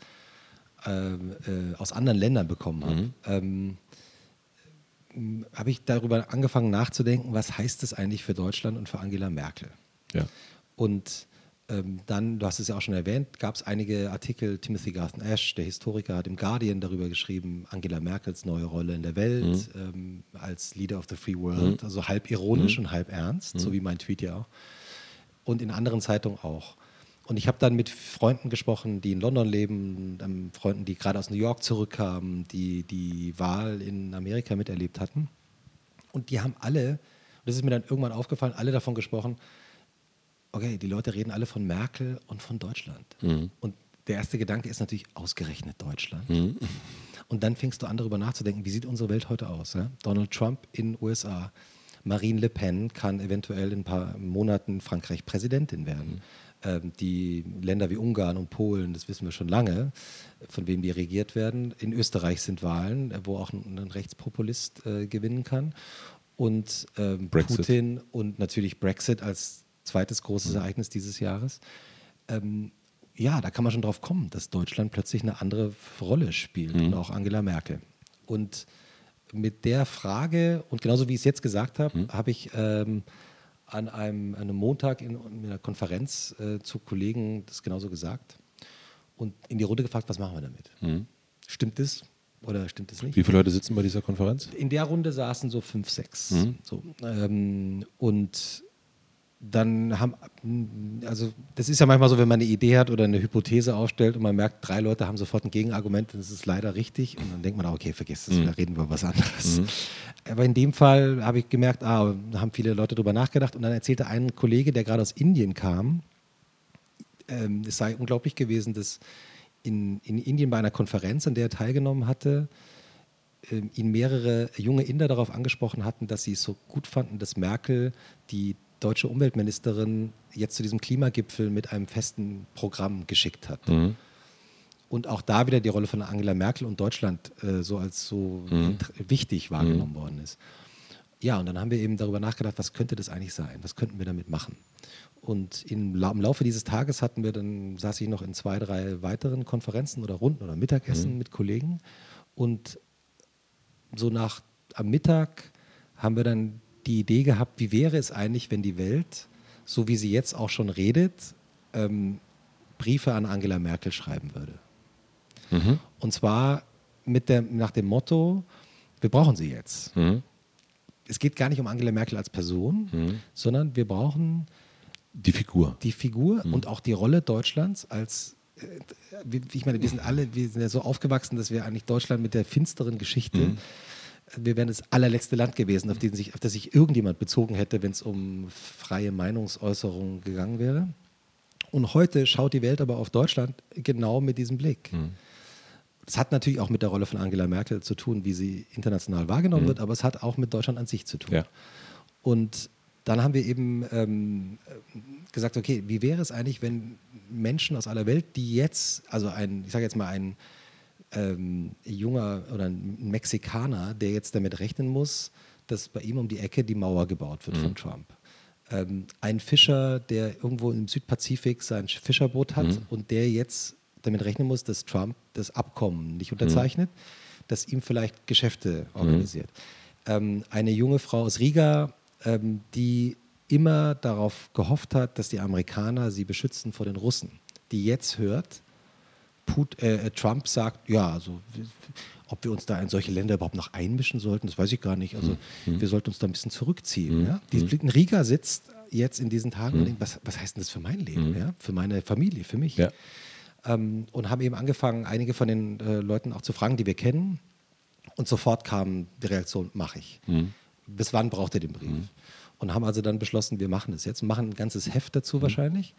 äh, äh, aus anderen Ländern bekommen habe, mhm. ähm, habe ich darüber angefangen nachzudenken, was heißt das eigentlich für Deutschland und für Angela Merkel? Ja. Und ähm, dann, du hast es ja auch schon erwähnt, gab es einige Artikel, Timothy Garth Ash, der Historiker, hat im Guardian darüber geschrieben, Angela Merkels neue Rolle in der Welt mhm. ähm, als Leader of the Free World, mhm. also halb ironisch mhm. und halb ernst, so mhm. wie mein Tweet ja auch. Und in anderen Zeitungen auch. Und ich habe dann mit Freunden gesprochen, die in London leben, ähm, Freunden, die gerade aus New York zurückkamen, die die Wahl in Amerika miterlebt hatten. Und die haben alle, und das ist mir dann irgendwann aufgefallen, alle davon gesprochen, okay, die Leute reden alle von Merkel und von Deutschland. Mhm. Und der erste Gedanke ist natürlich ausgerechnet Deutschland. Mhm. Und dann fängst du an, darüber nachzudenken, wie sieht unsere Welt heute aus? Ja? Donald Trump in den USA, Marine Le Pen kann eventuell in ein paar Monaten Frankreich Präsidentin werden. Mhm. Ähm, die Länder wie Ungarn und Polen, das wissen wir schon lange, von wem die regiert werden. In Österreich sind Wahlen, wo auch ein, ein Rechtspopulist äh, gewinnen kann. Und ähm, Putin und natürlich Brexit als zweites großes mhm. Ereignis dieses Jahres. Ähm, ja, da kann man schon drauf kommen, dass Deutschland plötzlich eine andere Rolle spielt mhm. und auch Angela Merkel. Und mit der Frage, und genauso wie ich es jetzt gesagt habe, mhm. habe ich ähm, an, einem, an einem Montag in, in einer Konferenz äh, zu Kollegen das genauso gesagt und in die Runde gefragt, was machen wir damit? Mhm. Stimmt das oder stimmt das nicht? Wie viele Leute sitzen bei dieser Konferenz? In der Runde saßen so fünf, sechs. Mhm. So, ähm, und dann haben, also das ist ja manchmal so, wenn man eine Idee hat oder eine Hypothese aufstellt und man merkt, drei Leute haben sofort ein Gegenargument, das ist leider richtig und dann denkt man, okay, vergiss das, mhm. da reden wir über was anderes. Mhm. Aber in dem Fall habe ich gemerkt, ah, da haben viele Leute drüber nachgedacht und dann erzählte ein Kollege, der gerade aus Indien kam, ähm, es sei unglaublich gewesen, dass in, in Indien bei einer Konferenz, an der er teilgenommen hatte, ähm, ihn mehrere junge Inder darauf angesprochen hatten, dass sie es so gut fanden, dass Merkel die deutsche Umweltministerin jetzt zu diesem Klimagipfel mit einem festen Programm geschickt hat. Mhm. Und auch da wieder die Rolle von Angela Merkel und Deutschland äh, so als so mhm. wichtig wahrgenommen mhm. worden ist. Ja, und dann haben wir eben darüber nachgedacht, was könnte das eigentlich sein? Was könnten wir damit machen? Und im, im Laufe dieses Tages hatten wir dann, saß ich noch in zwei, drei weiteren Konferenzen oder Runden oder Mittagessen mhm. mit Kollegen. Und so nach am Mittag haben wir dann die Idee gehabt, wie wäre es eigentlich, wenn die Welt, so wie sie jetzt auch schon redet, ähm, Briefe an Angela Merkel schreiben würde. Mhm. Und zwar mit der, nach dem Motto, wir brauchen sie jetzt. Mhm. Es geht gar nicht um Angela Merkel als Person, mhm. sondern wir brauchen die Figur. Die Figur mhm. und auch die Rolle Deutschlands als äh, ich meine, wir sind alle, wir sind ja so aufgewachsen, dass wir eigentlich Deutschland mit der finsteren Geschichte mhm wir wären das allerletzte Land gewesen, auf, sich, auf das sich irgendjemand bezogen hätte, wenn es um freie Meinungsäußerung gegangen wäre. Und heute schaut die Welt aber auf Deutschland genau mit diesem Blick. Mhm. Das hat natürlich auch mit der Rolle von Angela Merkel zu tun, wie sie international wahrgenommen mhm. wird, aber es hat auch mit Deutschland an sich zu tun. Ja. Und dann haben wir eben ähm, gesagt, okay, wie wäre es eigentlich, wenn Menschen aus aller Welt, die jetzt, also ein, ich sage jetzt mal ein ähm, junger oder ein Mexikaner, der jetzt damit rechnen muss, dass bei ihm um die Ecke die Mauer gebaut wird mhm. von Trump. Ähm, ein Fischer, der irgendwo im Südpazifik sein Fischerboot hat mhm. und der jetzt damit rechnen muss, dass Trump das Abkommen nicht unterzeichnet, mhm. dass ihm vielleicht Geschäfte mhm. organisiert. Ähm, eine junge Frau aus Riga, ähm, die immer darauf gehofft hat, dass die Amerikaner sie beschützen vor den Russen, die jetzt hört, Put, äh, Trump sagt, ja, also ob wir uns da in solche Länder überhaupt noch einmischen sollten, das weiß ich gar nicht. Also mhm. wir sollten uns da ein bisschen zurückziehen. Mhm. Ja? Die, ein Riga sitzt jetzt in diesen Tagen und denkt, was, was heißt denn das für mein Leben, ja? für meine Familie, für mich? Ja. Ähm, und haben eben angefangen, einige von den äh, Leuten auch zu fragen, die wir kennen. Und sofort kam die Reaktion, mache ich. Mhm. Bis wann braucht ihr den Brief? Mhm. Und haben also dann beschlossen, wir machen es jetzt. Machen ein ganzes Heft dazu mhm. wahrscheinlich.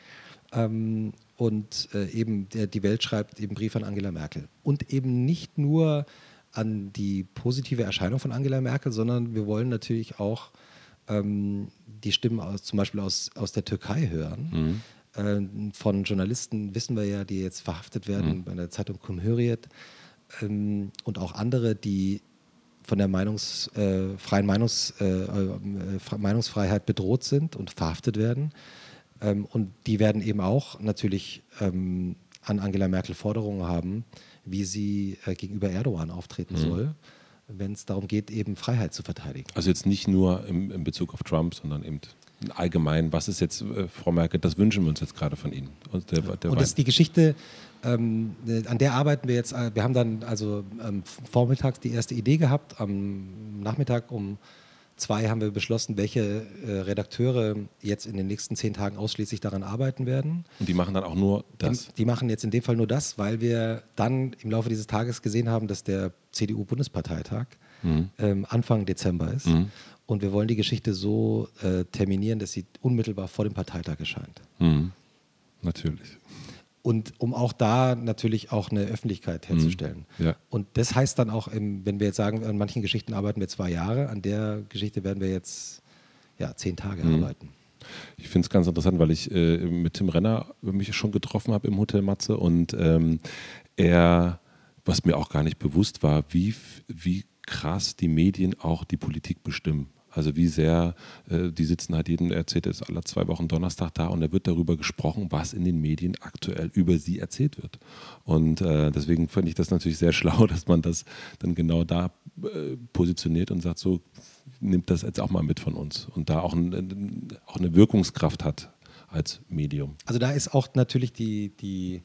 Ähm, und äh, eben der, die Welt schreibt eben Brief an Angela Merkel. Und eben nicht nur an die positive Erscheinung von Angela Merkel, sondern wir wollen natürlich auch ähm, die Stimmen aus, zum Beispiel aus, aus der Türkei hören. Mhm. Äh, von Journalisten wissen wir ja, die jetzt verhaftet werden mhm. bei der Zeitung Cumhuriyet ähm, und auch andere, die von der Meinungs, äh, freien Meinungs, äh, äh Meinungsfreiheit bedroht sind und verhaftet werden. Ähm, und die werden eben auch natürlich ähm, an Angela Merkel Forderungen haben, wie sie äh, gegenüber Erdogan auftreten mhm. soll, wenn es darum geht, eben Freiheit zu verteidigen. Also jetzt nicht nur im, in Bezug auf Trump, sondern eben allgemein, was ist jetzt, äh, Frau Merkel, das wünschen wir uns jetzt gerade von Ihnen. Und, der, der und das ist die Geschichte, ähm, an der arbeiten wir jetzt, äh, wir haben dann also ähm, vormittags die erste Idee gehabt, am Nachmittag um zwei haben wir beschlossen, welche äh, Redakteure jetzt in den nächsten zehn Tagen ausschließlich daran arbeiten werden. Und die machen dann auch nur das? Die, die machen jetzt in dem Fall nur das, weil wir dann im Laufe dieses Tages gesehen haben, dass der CDU-Bundesparteitag mhm. ähm, Anfang Dezember ist. Mhm. Und wir wollen die Geschichte so äh, terminieren, dass sie unmittelbar vor dem Parteitag erscheint. Mhm. Natürlich. Und um auch da natürlich auch eine Öffentlichkeit mhm. herzustellen. Mhm. Ja. Und das heißt dann auch, im, wenn wir jetzt sagen, an manchen Geschichten arbeiten wir zwei Jahre, an der Geschichte werden wir jetzt ja, zehn Tage mhm. arbeiten. Ich finde es ganz interessant, weil ich äh, mit Tim Renner mich schon getroffen habe im Hotel Matze und ähm, er, was mir auch gar nicht bewusst war, wie, wie krass die Medien auch die Politik bestimmen. Also wie sehr, äh, die sitzen halt jeden, erzählt es alle zwei Wochen Donnerstag da und da wird darüber gesprochen, was in den Medien aktuell über sie erzählt wird. Und äh, deswegen finde ich das natürlich sehr schlau, dass man das dann genau da äh, positioniert und sagt, so nimmt das jetzt auch mal mit von uns und da auch, ein, auch eine Wirkungskraft hat als Medium. Also da ist auch natürlich die, die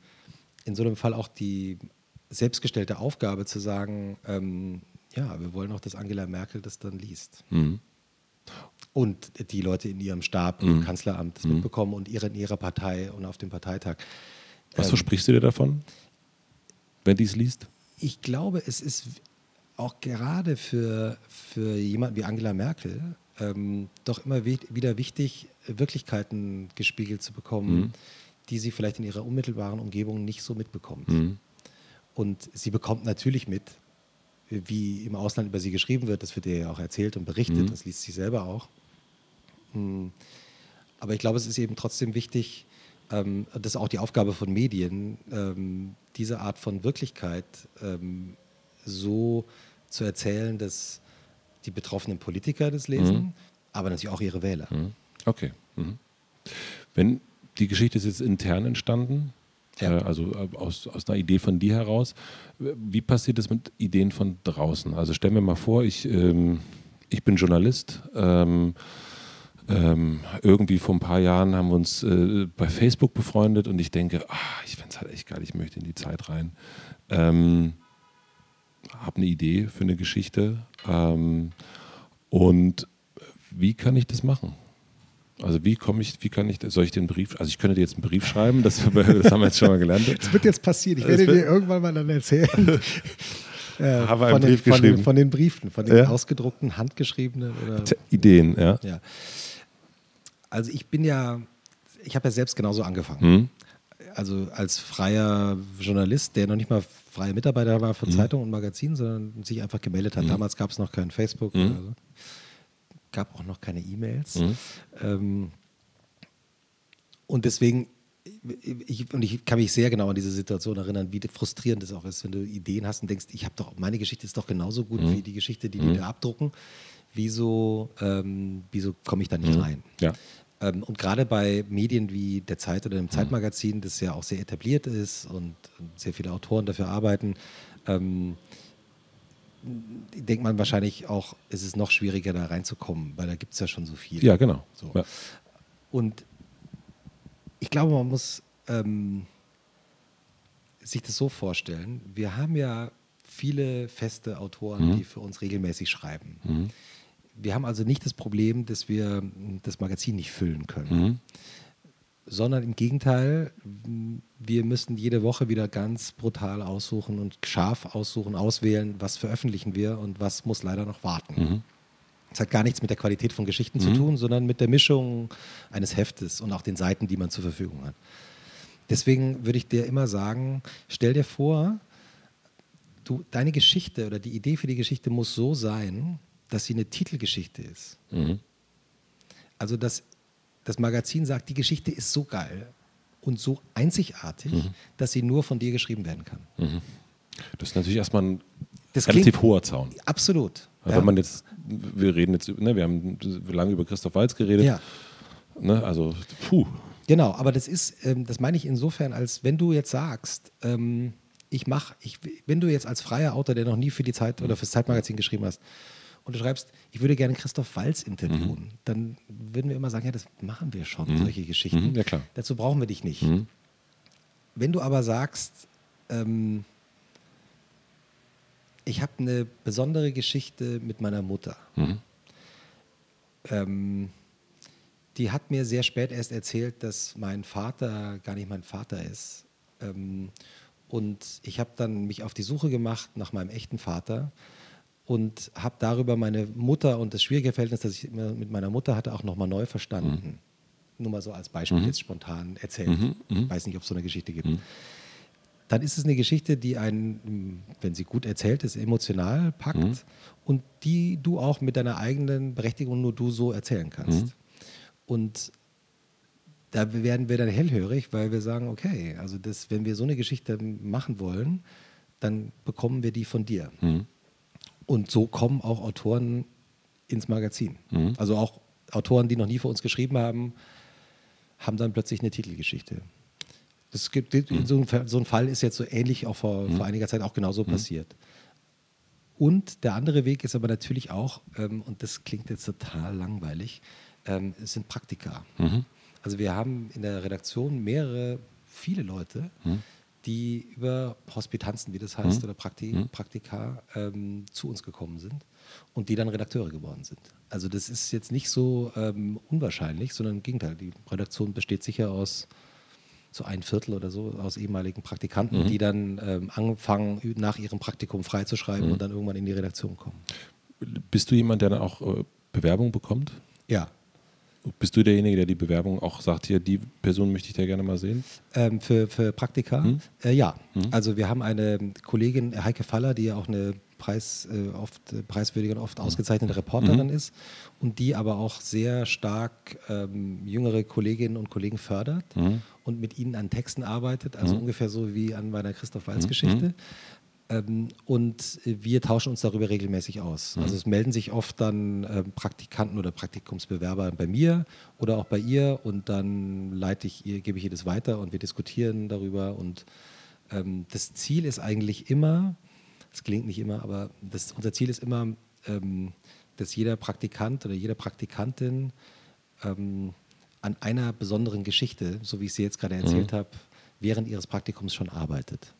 in so einem Fall auch die selbstgestellte Aufgabe zu sagen, ähm, ja, wir wollen auch, dass Angela Merkel das dann liest. Mhm und die Leute in ihrem Stab, mhm. im Kanzleramt das mhm. mitbekommen und ihre in ihrer Partei und auf dem Parteitag. Was ähm, versprichst du dir davon, wenn dies liest? Ich glaube, es ist auch gerade für, für jemanden wie Angela Merkel ähm, doch immer wieder wichtig, Wirklichkeiten gespiegelt zu bekommen, mhm. die sie vielleicht in ihrer unmittelbaren Umgebung nicht so mitbekommt. Mhm. Und sie bekommt natürlich mit, wie im Ausland über sie geschrieben wird. Das wird ihr ja auch erzählt und berichtet. Mhm. Das liest sie selber auch. Hm. Aber ich glaube, es ist eben trotzdem wichtig, ähm, das ist auch die Aufgabe von Medien, ähm, diese Art von Wirklichkeit ähm, so zu erzählen, dass die betroffenen Politiker das lesen, mhm. aber natürlich auch ihre Wähler. Mhm. Okay. Mhm. Wenn die Geschichte ist jetzt intern entstanden, ja. äh, also äh, aus, aus einer Idee von dir heraus, wie passiert es mit Ideen von draußen? Also stell mir mal vor, ich, ähm, ich bin Journalist. Ähm, ähm, irgendwie vor ein paar Jahren haben wir uns äh, bei Facebook befreundet und ich denke, ach, ich finde es halt echt geil, ich möchte in die Zeit rein. Ähm, habe eine Idee für eine Geschichte ähm, und wie kann ich das machen? Also wie komme ich, wie kann ich, soll ich den Brief, also ich könnte dir jetzt einen Brief schreiben, das, das haben wir jetzt schon mal gelernt. Das wird jetzt passieren, ich werde dir irgendwann mal dann erzählen. Äh, Habe einen Brief den, geschrieben. Von den, von den, Briefen, von den ja? ausgedruckten, handgeschriebenen oder Ideen, ja. ja. Also ich bin ja, ich habe ja selbst genauso angefangen. Mhm. Also als freier Journalist, der noch nicht mal freier Mitarbeiter war für mhm. Zeitung und Magazin, sondern sich einfach gemeldet hat. Mhm. Damals gab es noch kein Facebook mhm. oder so. Gab auch noch keine E-Mails. Mhm. Ähm, und deswegen, ich, und ich kann mich sehr genau an diese Situation erinnern, wie frustrierend es auch ist, wenn du Ideen hast und denkst, ich habe doch, meine Geschichte ist doch genauso gut mhm. wie die Geschichte, die die da abdrucken. Wieso, ähm, wieso komme ich da nicht rein? Ja. Ähm, und gerade bei Medien wie der Zeit oder dem mhm. Zeitmagazin, das ja auch sehr etabliert ist und sehr viele Autoren dafür arbeiten, ähm, denkt man wahrscheinlich auch, es ist noch schwieriger da reinzukommen, weil da gibt es ja schon so viel. Ja, genau. So. Ja. Und ich glaube, man muss ähm, sich das so vorstellen, wir haben ja viele feste Autoren, Mhm. die für uns regelmäßig schreiben. Wir haben also nicht das Problem, dass wir das Magazin nicht füllen können, Mhm. Sondern im Gegenteil, wir müssen jede Woche wieder ganz brutal aussuchen und scharf aussuchen, auswählen, was veröffentlichen wir und was muss leider noch warten. Mhm. Das hat gar nichts mit der Qualität von Geschichten zu tun, sondern mit der Mischung eines Heftes und auch den Seiten, die man zur Verfügung hat. Deswegen würde ich dir immer sagen, stell dir vor, du, deine Geschichte oder die Idee für die Geschichte muss so sein, dass sie eine Titelgeschichte ist. Mhm. Also dass das Magazin sagt, die Geschichte ist so geil und so einzigartig, Mhm. dass sie nur von dir geschrieben werden kann. Das ist natürlich erstmal ein Das relativ klingt- hoher Zaun. Absolut. Also Ja. Wenn man jetzt, wir reden jetzt, ne, wir haben lange über Christoph Walz geredet. ja. Ne, also, puh. Genau, aber das ist, ähm, das meine ich insofern, als wenn du jetzt sagst, ähm, ich mache, ich, wenn du jetzt als freier Autor, der noch nie für die Zeit oder fürs Zeitmagazin geschrieben hast, und du schreibst, ich würde gerne Christoph Walz interviewen, dann würden wir immer sagen, ja, das machen wir schon, solche Geschichten. Mhm, ja, klar. Dazu brauchen wir dich nicht. Mhm. Wenn du aber sagst, ähm, ich habe eine besondere Geschichte mit meiner Mutter. Mhm. Ähm, die hat mir sehr spät erst erzählt, dass mein Vater gar nicht mein Vater ist. Ähm, und ich habe dann mich auf die Suche gemacht nach meinem echten Vater und habe darüber meine Mutter und das schwierige Verhältnis, das ich mit meiner Mutter hatte, auch nochmal neu verstanden. Nur mal so als Beispiel jetzt spontan erzählt. Ich weiß nicht, ob es so eine Geschichte gibt. Dann ist es eine Geschichte, die einen, wenn sie gut erzählt ist, emotional packt und die du auch mit deiner eigenen Berechtigung nur du so erzählen kannst. Und da werden wir dann hellhörig, weil wir sagen, okay, also das, wenn wir so eine Geschichte machen wollen, dann bekommen wir die von dir. Und so kommen auch Autoren ins Magazin. Also auch Autoren, die noch nie für uns geschrieben haben, haben dann plötzlich eine Titelgeschichte. Das gibt, so, ein, so ein Fall ist jetzt so ähnlich auch vor, vor einiger Zeit auch genauso passiert. Und der andere Weg ist aber natürlich auch, ähm, und das klingt jetzt total langweilig, ähm, es sind Praktika. Also wir haben in der Redaktion mehrere, viele Leute, die über Hospitanzen, wie das heißt, oder Prakti Praktika ähm, zu uns gekommen sind und die dann Redakteure geworden sind. Also das ist jetzt nicht so ähm, unwahrscheinlich, sondern im Gegenteil. Die Redaktion besteht sicher aus so ein Viertel oder so aus ehemaligen Praktikanten, die dann ähm, anfangen, nach ihrem Praktikum freizuschreiben und dann irgendwann in die Redaktion kommen. Bist du jemand, der dann auch äh, Bewerbung bekommt? Ja. Bist du derjenige, der die Bewerbung auch sagt, hier, die Person möchte ich da gerne mal sehen? Ähm, für, für Praktika? Äh, ja. Also wir haben eine Kollegin, Heike Faller, die ja auch eine Preis, äh, oft äh, preiswürdige und oft ausgezeichnete Reporterin ist und die aber auch sehr stark ähm, jüngere Kolleginnen und Kollegen fördert und mit ihnen an Texten arbeitet, also ungefähr so wie an meiner Christoph Walz Geschichte. Ähm, und äh, wir tauschen uns darüber regelmäßig aus. Also es melden sich oft dann ähm, Praktikanten oder Praktikumsbewerber bei mir oder auch bei ihr und dann leite ich ihr, gebe ich ihr das weiter und wir diskutieren darüber. Und ähm, das Ziel ist eigentlich immer, es klingt nicht immer, aber das, unser Ziel ist immer, ähm, dass jeder Praktikant oder jede Praktikantin ähm, an einer besonderen Geschichte, so wie ich sie jetzt gerade erzählt habe, während ihres Praktikums schon arbeitet.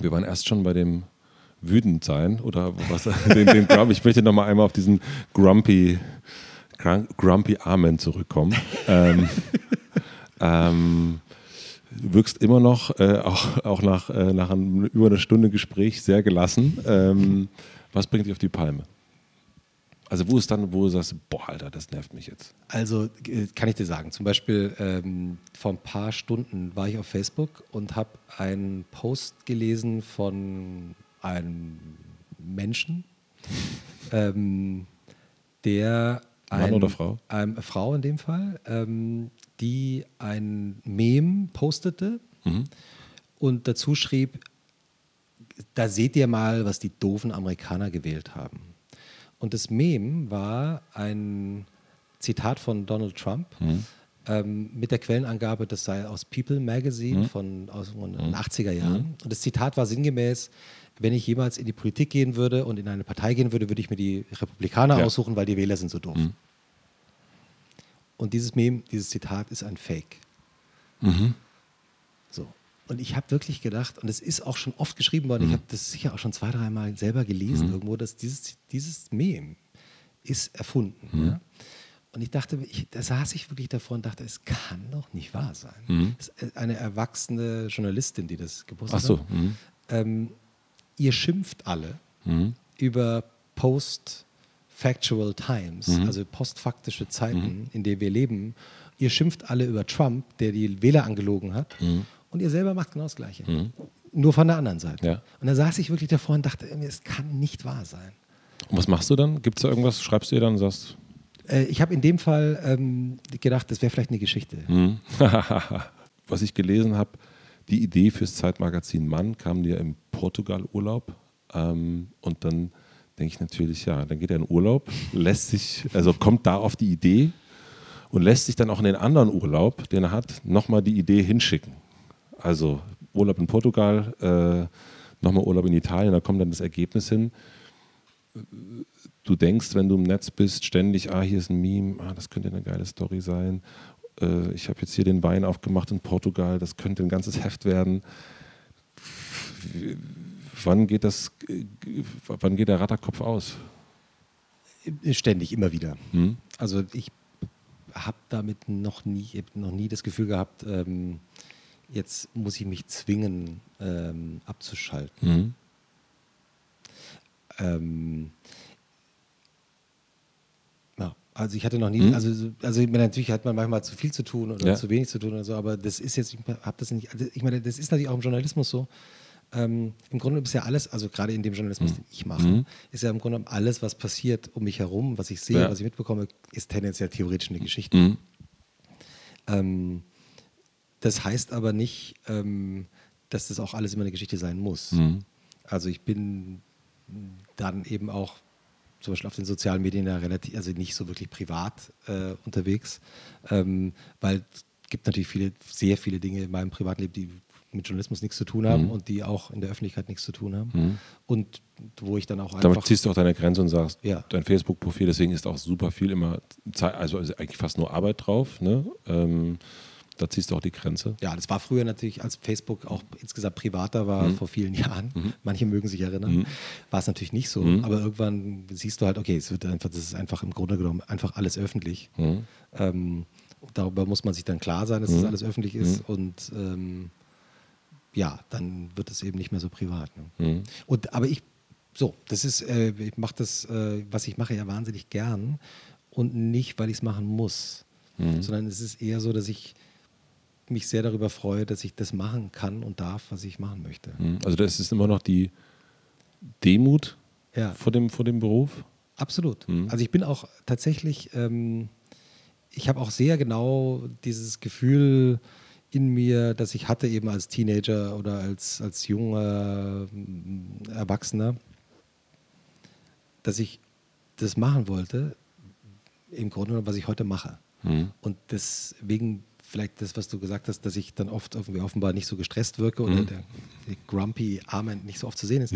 Wir waren erst schon bei dem wütend sein oder was den, den Grump. Ich möchte noch mal einmal auf diesen Grumpy Grumpy Amen zurückkommen. ähm, ähm, du wirkst immer noch, äh, auch, auch nach, äh, nach einem, über einer Stunde Gespräch, sehr gelassen. Ähm, was bringt dich auf die Palme? Also wo ist dann, wo du sagst, boah, Alter, das nervt mich jetzt. Also äh, kann ich dir sagen, zum Beispiel ähm, vor ein paar Stunden war ich auf Facebook und habe einen Post gelesen von einem Menschen, ähm, der Mann ein, oder Frau? Ähm, Frau in dem Fall, ähm, die ein Mem postete und dazu schrieb, da seht ihr mal, was die doofen Amerikaner gewählt haben. Und das Mem war ein Zitat von Donald Trump ähm, mit der Quellenangabe, das sei aus People Magazine von aus den 80er Jahren. Und das Zitat war sinngemäß, wenn ich jemals in die Politik gehen würde und in eine Partei gehen würde, würde ich mir die Republikaner Ja. aussuchen, weil die Wähler sind so doof. Und dieses Mem, dieses Zitat ist ein Fake. So. Und ich habe wirklich gedacht, und es ist auch schon oft geschrieben worden, ich habe das sicher auch schon zwei, dreimal selber gelesen, irgendwo, dass dieses, dieses Mem ist erfunden. Ja? Und ich dachte, ich, da saß ich wirklich davor und dachte, es kann doch nicht wahr sein. Mhm. Ist eine erwachsene Journalistin, die das gepostet Ach so. hat. Mhm. Ähm, ihr schimpft alle Mhm. über Post-Factual Times, Mhm. also postfaktische Zeiten, in denen wir leben. Ihr schimpft alle über Trump, der die Wähler angelogen hat. Und ihr selber macht genau das Gleiche. Nur von der anderen Seite. Mhm. Ja. Und da saß ich wirklich davor und dachte, es kann nicht wahr sein. Und was machst du dann? Gibt es da irgendwas? Schreibst du ihr dann und sagst, Äh, ich habe in dem Fall ähm, gedacht, das wäre vielleicht eine Geschichte. hm? was ich gelesen habe, die Idee fürs Zeitmagazin Mann kam dir im Portugal-Urlaub. Ähm, und dann denke ich natürlich, ja, dann geht er in Urlaub, lässt sich, also kommt da auf die Idee und lässt sich dann auch in den anderen Urlaub, den er hat, nochmal die Idee hinschicken. Also Urlaub in Portugal, äh, nochmal Urlaub in Italien, da kommt dann das Ergebnis hin. Du denkst, wenn du im Netz bist, ständig, ah, hier ist ein Meme, ah, das könnte eine geile Story sein. Äh, ich habe jetzt hier den Wein aufgemacht in Portugal, das könnte ein ganzes Heft werden. Wann geht das, wann geht der Ratterkopf aus? Ständig, immer wieder. Hm? Also ich habe damit noch nie, noch nie das Gefühl gehabt, ähm, jetzt muss ich mich zwingen, ähm, abzuschalten. Hm? Ähm, ja, also ich hatte noch nie, Hm? also, so- also meine, natürlich hat man manchmal zu viel zu tun oder Ja. zu wenig zu tun oder so, aber das ist jetzt, ich habe das nicht, also ich meine, das ist natürlich auch im Journalismus so. Ähm, Im Grunde ist ja alles, also gerade in dem Journalismus, den ich mache, Mhm. ist ja im Grunde alles, was passiert um mich herum, was ich sehe, Ja. was ich mitbekomme, ist tendenziell theoretisch eine Geschichte. Hm? Ähm, das heißt aber nicht, ähm, dass das auch alles immer eine Geschichte sein muss. Hm? Also ich bin dann eben auch zum Beispiel auf den sozialen Medien ja relativ, also nicht so wirklich privat äh, unterwegs, ähm, weil es gibt natürlich viele, sehr viele Dinge in meinem Privatleben, die mit Journalismus nichts zu tun haben Mhm. und die auch in der Öffentlichkeit nichts zu tun haben. Mhm. Und wo ich dann auch Damit einfach ziehst du auch deine Grenze und sagst, Ja. dein Facebook-Profil, deswegen ist auch super viel immer, Zeit, also eigentlich fast nur Arbeit drauf. Ne? Ähm, da ziehst du auch die Grenze. Ja, das war früher natürlich, als Facebook auch insgesamt privater war, Mhm. vor vielen Jahren. Manche mögen sich erinnern. War es natürlich nicht so. Mhm. Aber irgendwann siehst du halt, okay, es wird einfach, das ist einfach im Grunde genommen einfach alles öffentlich. Mhm. Ähm, darüber muss man sich dann klar sein, dass das alles öffentlich ist. Und ähm, ja, dann wird es eben nicht mehr so privat. Ne? Mhm. Und, aber ich, so, das ist, äh, ich mache das, äh, was ich mache, ja wahnsinnig gern. Und nicht, weil ich es machen muss, Mhm. sondern es ist eher so, dass ich mich sehr darüber freue, dass ich das machen kann und darf, was ich machen möchte. Mhm. Also das ist immer noch die Demut Ja, vor dem, vor dem Beruf. absolut. Mhm. Also ich bin auch tatsächlich, ähm, ich habe auch sehr genau dieses Gefühl in mir, das ich hatte eben als Teenager oder als, als junger ähm, Erwachsener, dass ich das machen wollte, im Grunde genommen, was ich heute mache. Mhm. Und deswegen vielleicht das, was du gesagt hast, dass ich dann oft offenbar nicht so gestresst wirke oder Mhm. der, der grumpy Arme nicht so oft zu sehen ist.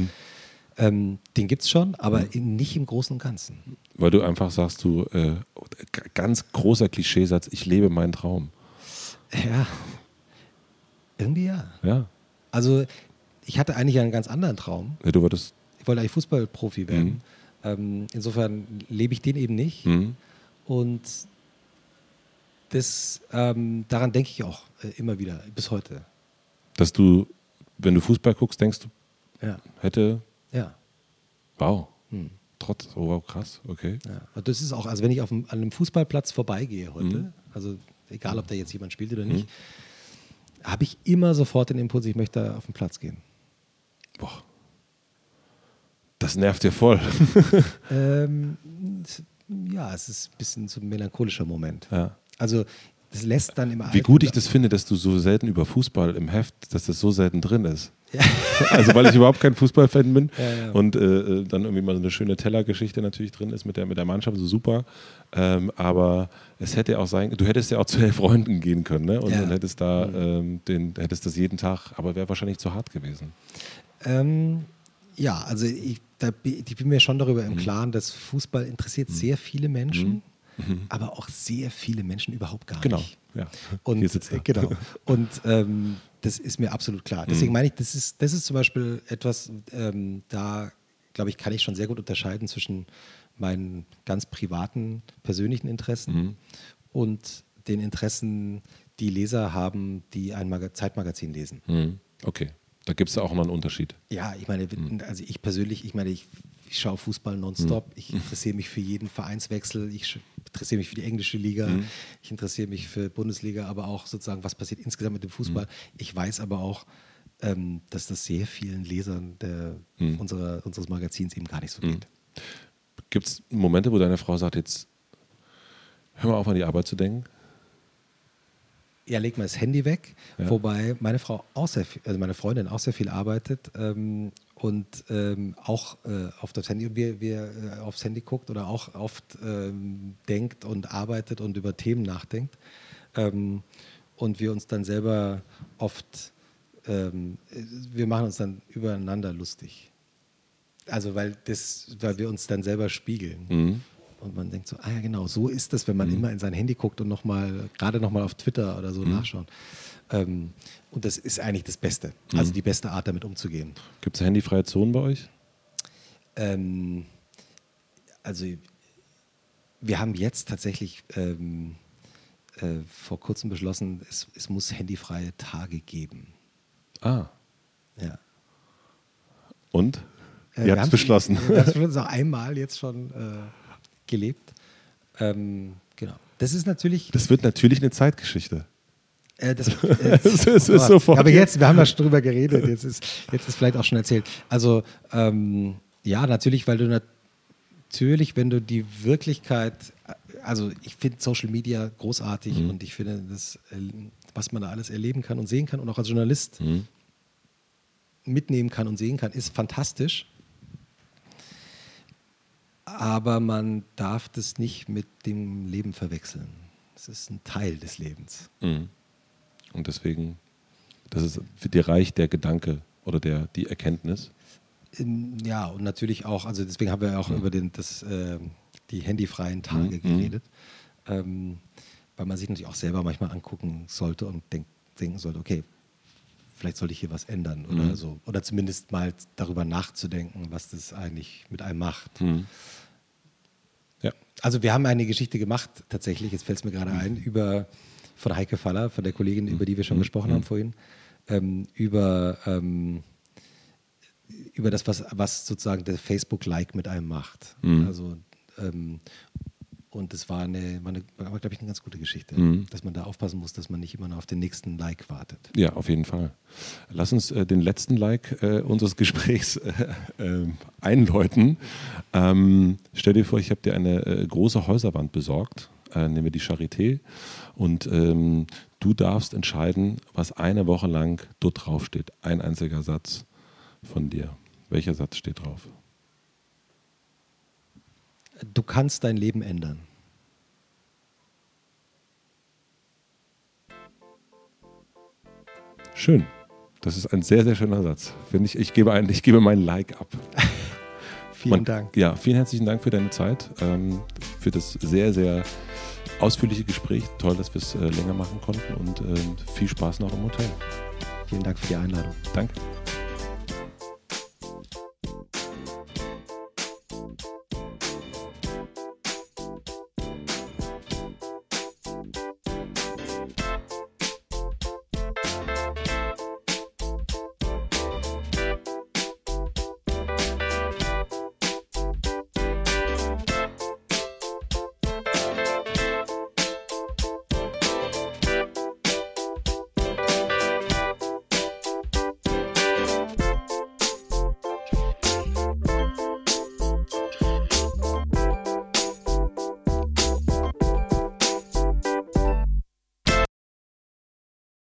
Ähm, den gibt es schon, aber Mhm. in, nicht im Großen und Ganzen. Weil du einfach sagst, du, äh, ganz großer Klischeesatz, ich lebe meinen Traum. Ja, irgendwie ja. Ja. Also ich hatte eigentlich einen ganz anderen Traum. Ja, Du würdest. Ich wollte eigentlich Fußballprofi werden. Ähm, insofern lebe ich den eben nicht. Mhm. Und das, ähm, daran denke ich auch äh, immer wieder, bis heute. Dass du, wenn du Fußball guckst, denkst du, Ja, hätte, ja. wow, Hm. trotz, oh wow, krass, okay. Ja, das ist auch, also wenn ich auf einem, an einem Fußballplatz vorbeigehe heute, Mhm. also egal, ob da jetzt jemand spielt oder nicht, habe ich immer sofort den Impuls, ich möchte auf den Platz gehen. Boah. Das nervt dir voll. Ähm, ja, es ist ein bisschen so ein melancholischer Moment. ja. Also das lässt dann immer. Wie gut ich das finde, dass du so selten über Fußball im Heft, dass das so selten drin ist. Also weil ich überhaupt kein Fußballfan bin Ja, ja. und äh, äh, dann irgendwie mal so eine schöne Tellergeschichte natürlich drin ist mit der, mit der Mannschaft, so super. Ähm, aber es hätte auch sein, du hättest ja auch zu elf Freunden gehen können ne? und, Ja. und hättest da ähm, den, hättest das jeden Tag, aber wäre wahrscheinlich zu hart gewesen. Ähm, ja, also ich, da, ich bin mir schon darüber Mhm. im Klaren, dass Fußball interessiert sehr viele Menschen, aber auch sehr viele Menschen überhaupt gar Genau, nicht. ja. Und, Hier sitzt er. genau. Und ähm, Das ist mir absolut klar. Deswegen meine ich, das ist, das ist zum Beispiel etwas, ähm, da glaube ich, kann ich schon sehr gut unterscheiden zwischen meinen ganz privaten, persönlichen Interessen Mhm. und den Interessen, die Leser haben, die ein Maga Zeitmagazin lesen. Hm. Okay, da gibt es auch noch einen Unterschied. Ja, ich meine, also ich persönlich, ich meine, ich, ich schaue Fußball nonstop, ich interessiere mich für jeden Vereinswechsel, ich interessiere mich für die englische Liga, ich interessiere mich für Bundesliga, aber auch sozusagen, was passiert insgesamt mit dem Fußball. Ich weiß aber auch, ähm, dass das sehr vielen Lesern der, unserer, unseres Magazins eben gar nicht so geht. Gibt es Momente, wo deine Frau sagt, jetzt hör mal auf an die Arbeit zu denken? Ja, leg mal das Handy weg, Ja. wobei meine Frau auch sehr viel, also meine Freundin auch sehr viel arbeitet ähm, und ähm, auch äh, auf das Handy, wir, wir äh, aufs Handy guckt oder auch oft ähm, denkt und arbeitet und über Themen nachdenkt. Ähm, und wir uns dann selber oft, ähm, äh, wir machen uns dann übereinander lustig. Also weil das, weil wir uns dann selber spiegeln. Mhm. Und man denkt so, ah ja genau, so ist das, wenn man immer in sein Handy guckt und nochmal, gerade nochmal auf Twitter oder so nachschauen. Ähm, und das ist eigentlich das Beste, also die beste Art, damit umzugehen. Gibt es handyfreie Zonen bei euch? Ähm, also wir haben jetzt tatsächlich ähm, äh, vor kurzem beschlossen, es, es muss handyfreie Tage geben. Ah, Ja. und? Äh, Ihr habt es beschlossen. Wir haben es auch einmal jetzt schon äh, gelebt. Ähm, genau. Das ist natürlich. Das wird natürlich eine Zeitgeschichte. Äh, das, äh, Es ist sofort aber jetzt. jetzt, wir haben ja schon drüber geredet, jetzt ist, jetzt ist vielleicht auch schon erzählt. Also, ähm, ja, natürlich, weil du natürlich, wenn du die Wirklichkeit, also ich finde Social Media großartig Mhm. und ich finde das, äh, was man da alles erleben kann und sehen kann und auch als Journalist Mhm. mitnehmen kann und sehen kann, ist fantastisch. Aber man darf das nicht mit dem Leben verwechseln. Es ist ein Teil des Lebens. Mhm. Und deswegen, das ist für dir reicht der Gedanke oder der, die Erkenntnis. Ja, und natürlich auch, also deswegen haben wir ja auch über den, das, äh, die handyfreien Tage Mhm. geredet, ähm, weil man sich natürlich auch selber manchmal angucken sollte und denk, denken sollte, okay, vielleicht sollte ich hier was ändern oder Mhm. so. Oder zumindest mal darüber nachzudenken, was das eigentlich mit einem macht. Mhm. Ja. Also wir haben eine Geschichte gemacht, tatsächlich, jetzt fällt es mir gerade ein, über von Heike Faller, von der Kollegin, über die wir schon gesprochen haben vorhin, ähm, über, ähm, über das, was, was sozusagen der Facebook-Like mit einem macht. Also ähm, und das war eine, war eine war, glaube ich, eine ganz gute Geschichte, dass man da aufpassen muss, dass man nicht immer nur auf den nächsten Like wartet. Ja, auf jeden Fall. Lass uns äh, den letzten Like äh, unseres Gesprächs äh, äh, einläuten. Ähm, stell dir vor, ich habe dir eine äh, große Häuserwand besorgt, äh, nehmen wir die Charité, und ähm, du darfst entscheiden, was eine Woche lang dort drauf steht. Ein einziger Satz von dir. Welcher Satz steht drauf? Du kannst dein Leben ändern. Schön. Das ist ein sehr, sehr schöner Satz. Finde ich, ich, gebe ein, ich gebe meinen Like ab. Vielen Man- Dank. Ja, vielen herzlichen Dank für deine Zeit, ähm, für das sehr, sehr ausführliche Gespräch. Toll, dass wir es äh, länger machen konnten und ähm, viel Spaß noch im Hotel. Vielen Dank für die Einladung. Danke.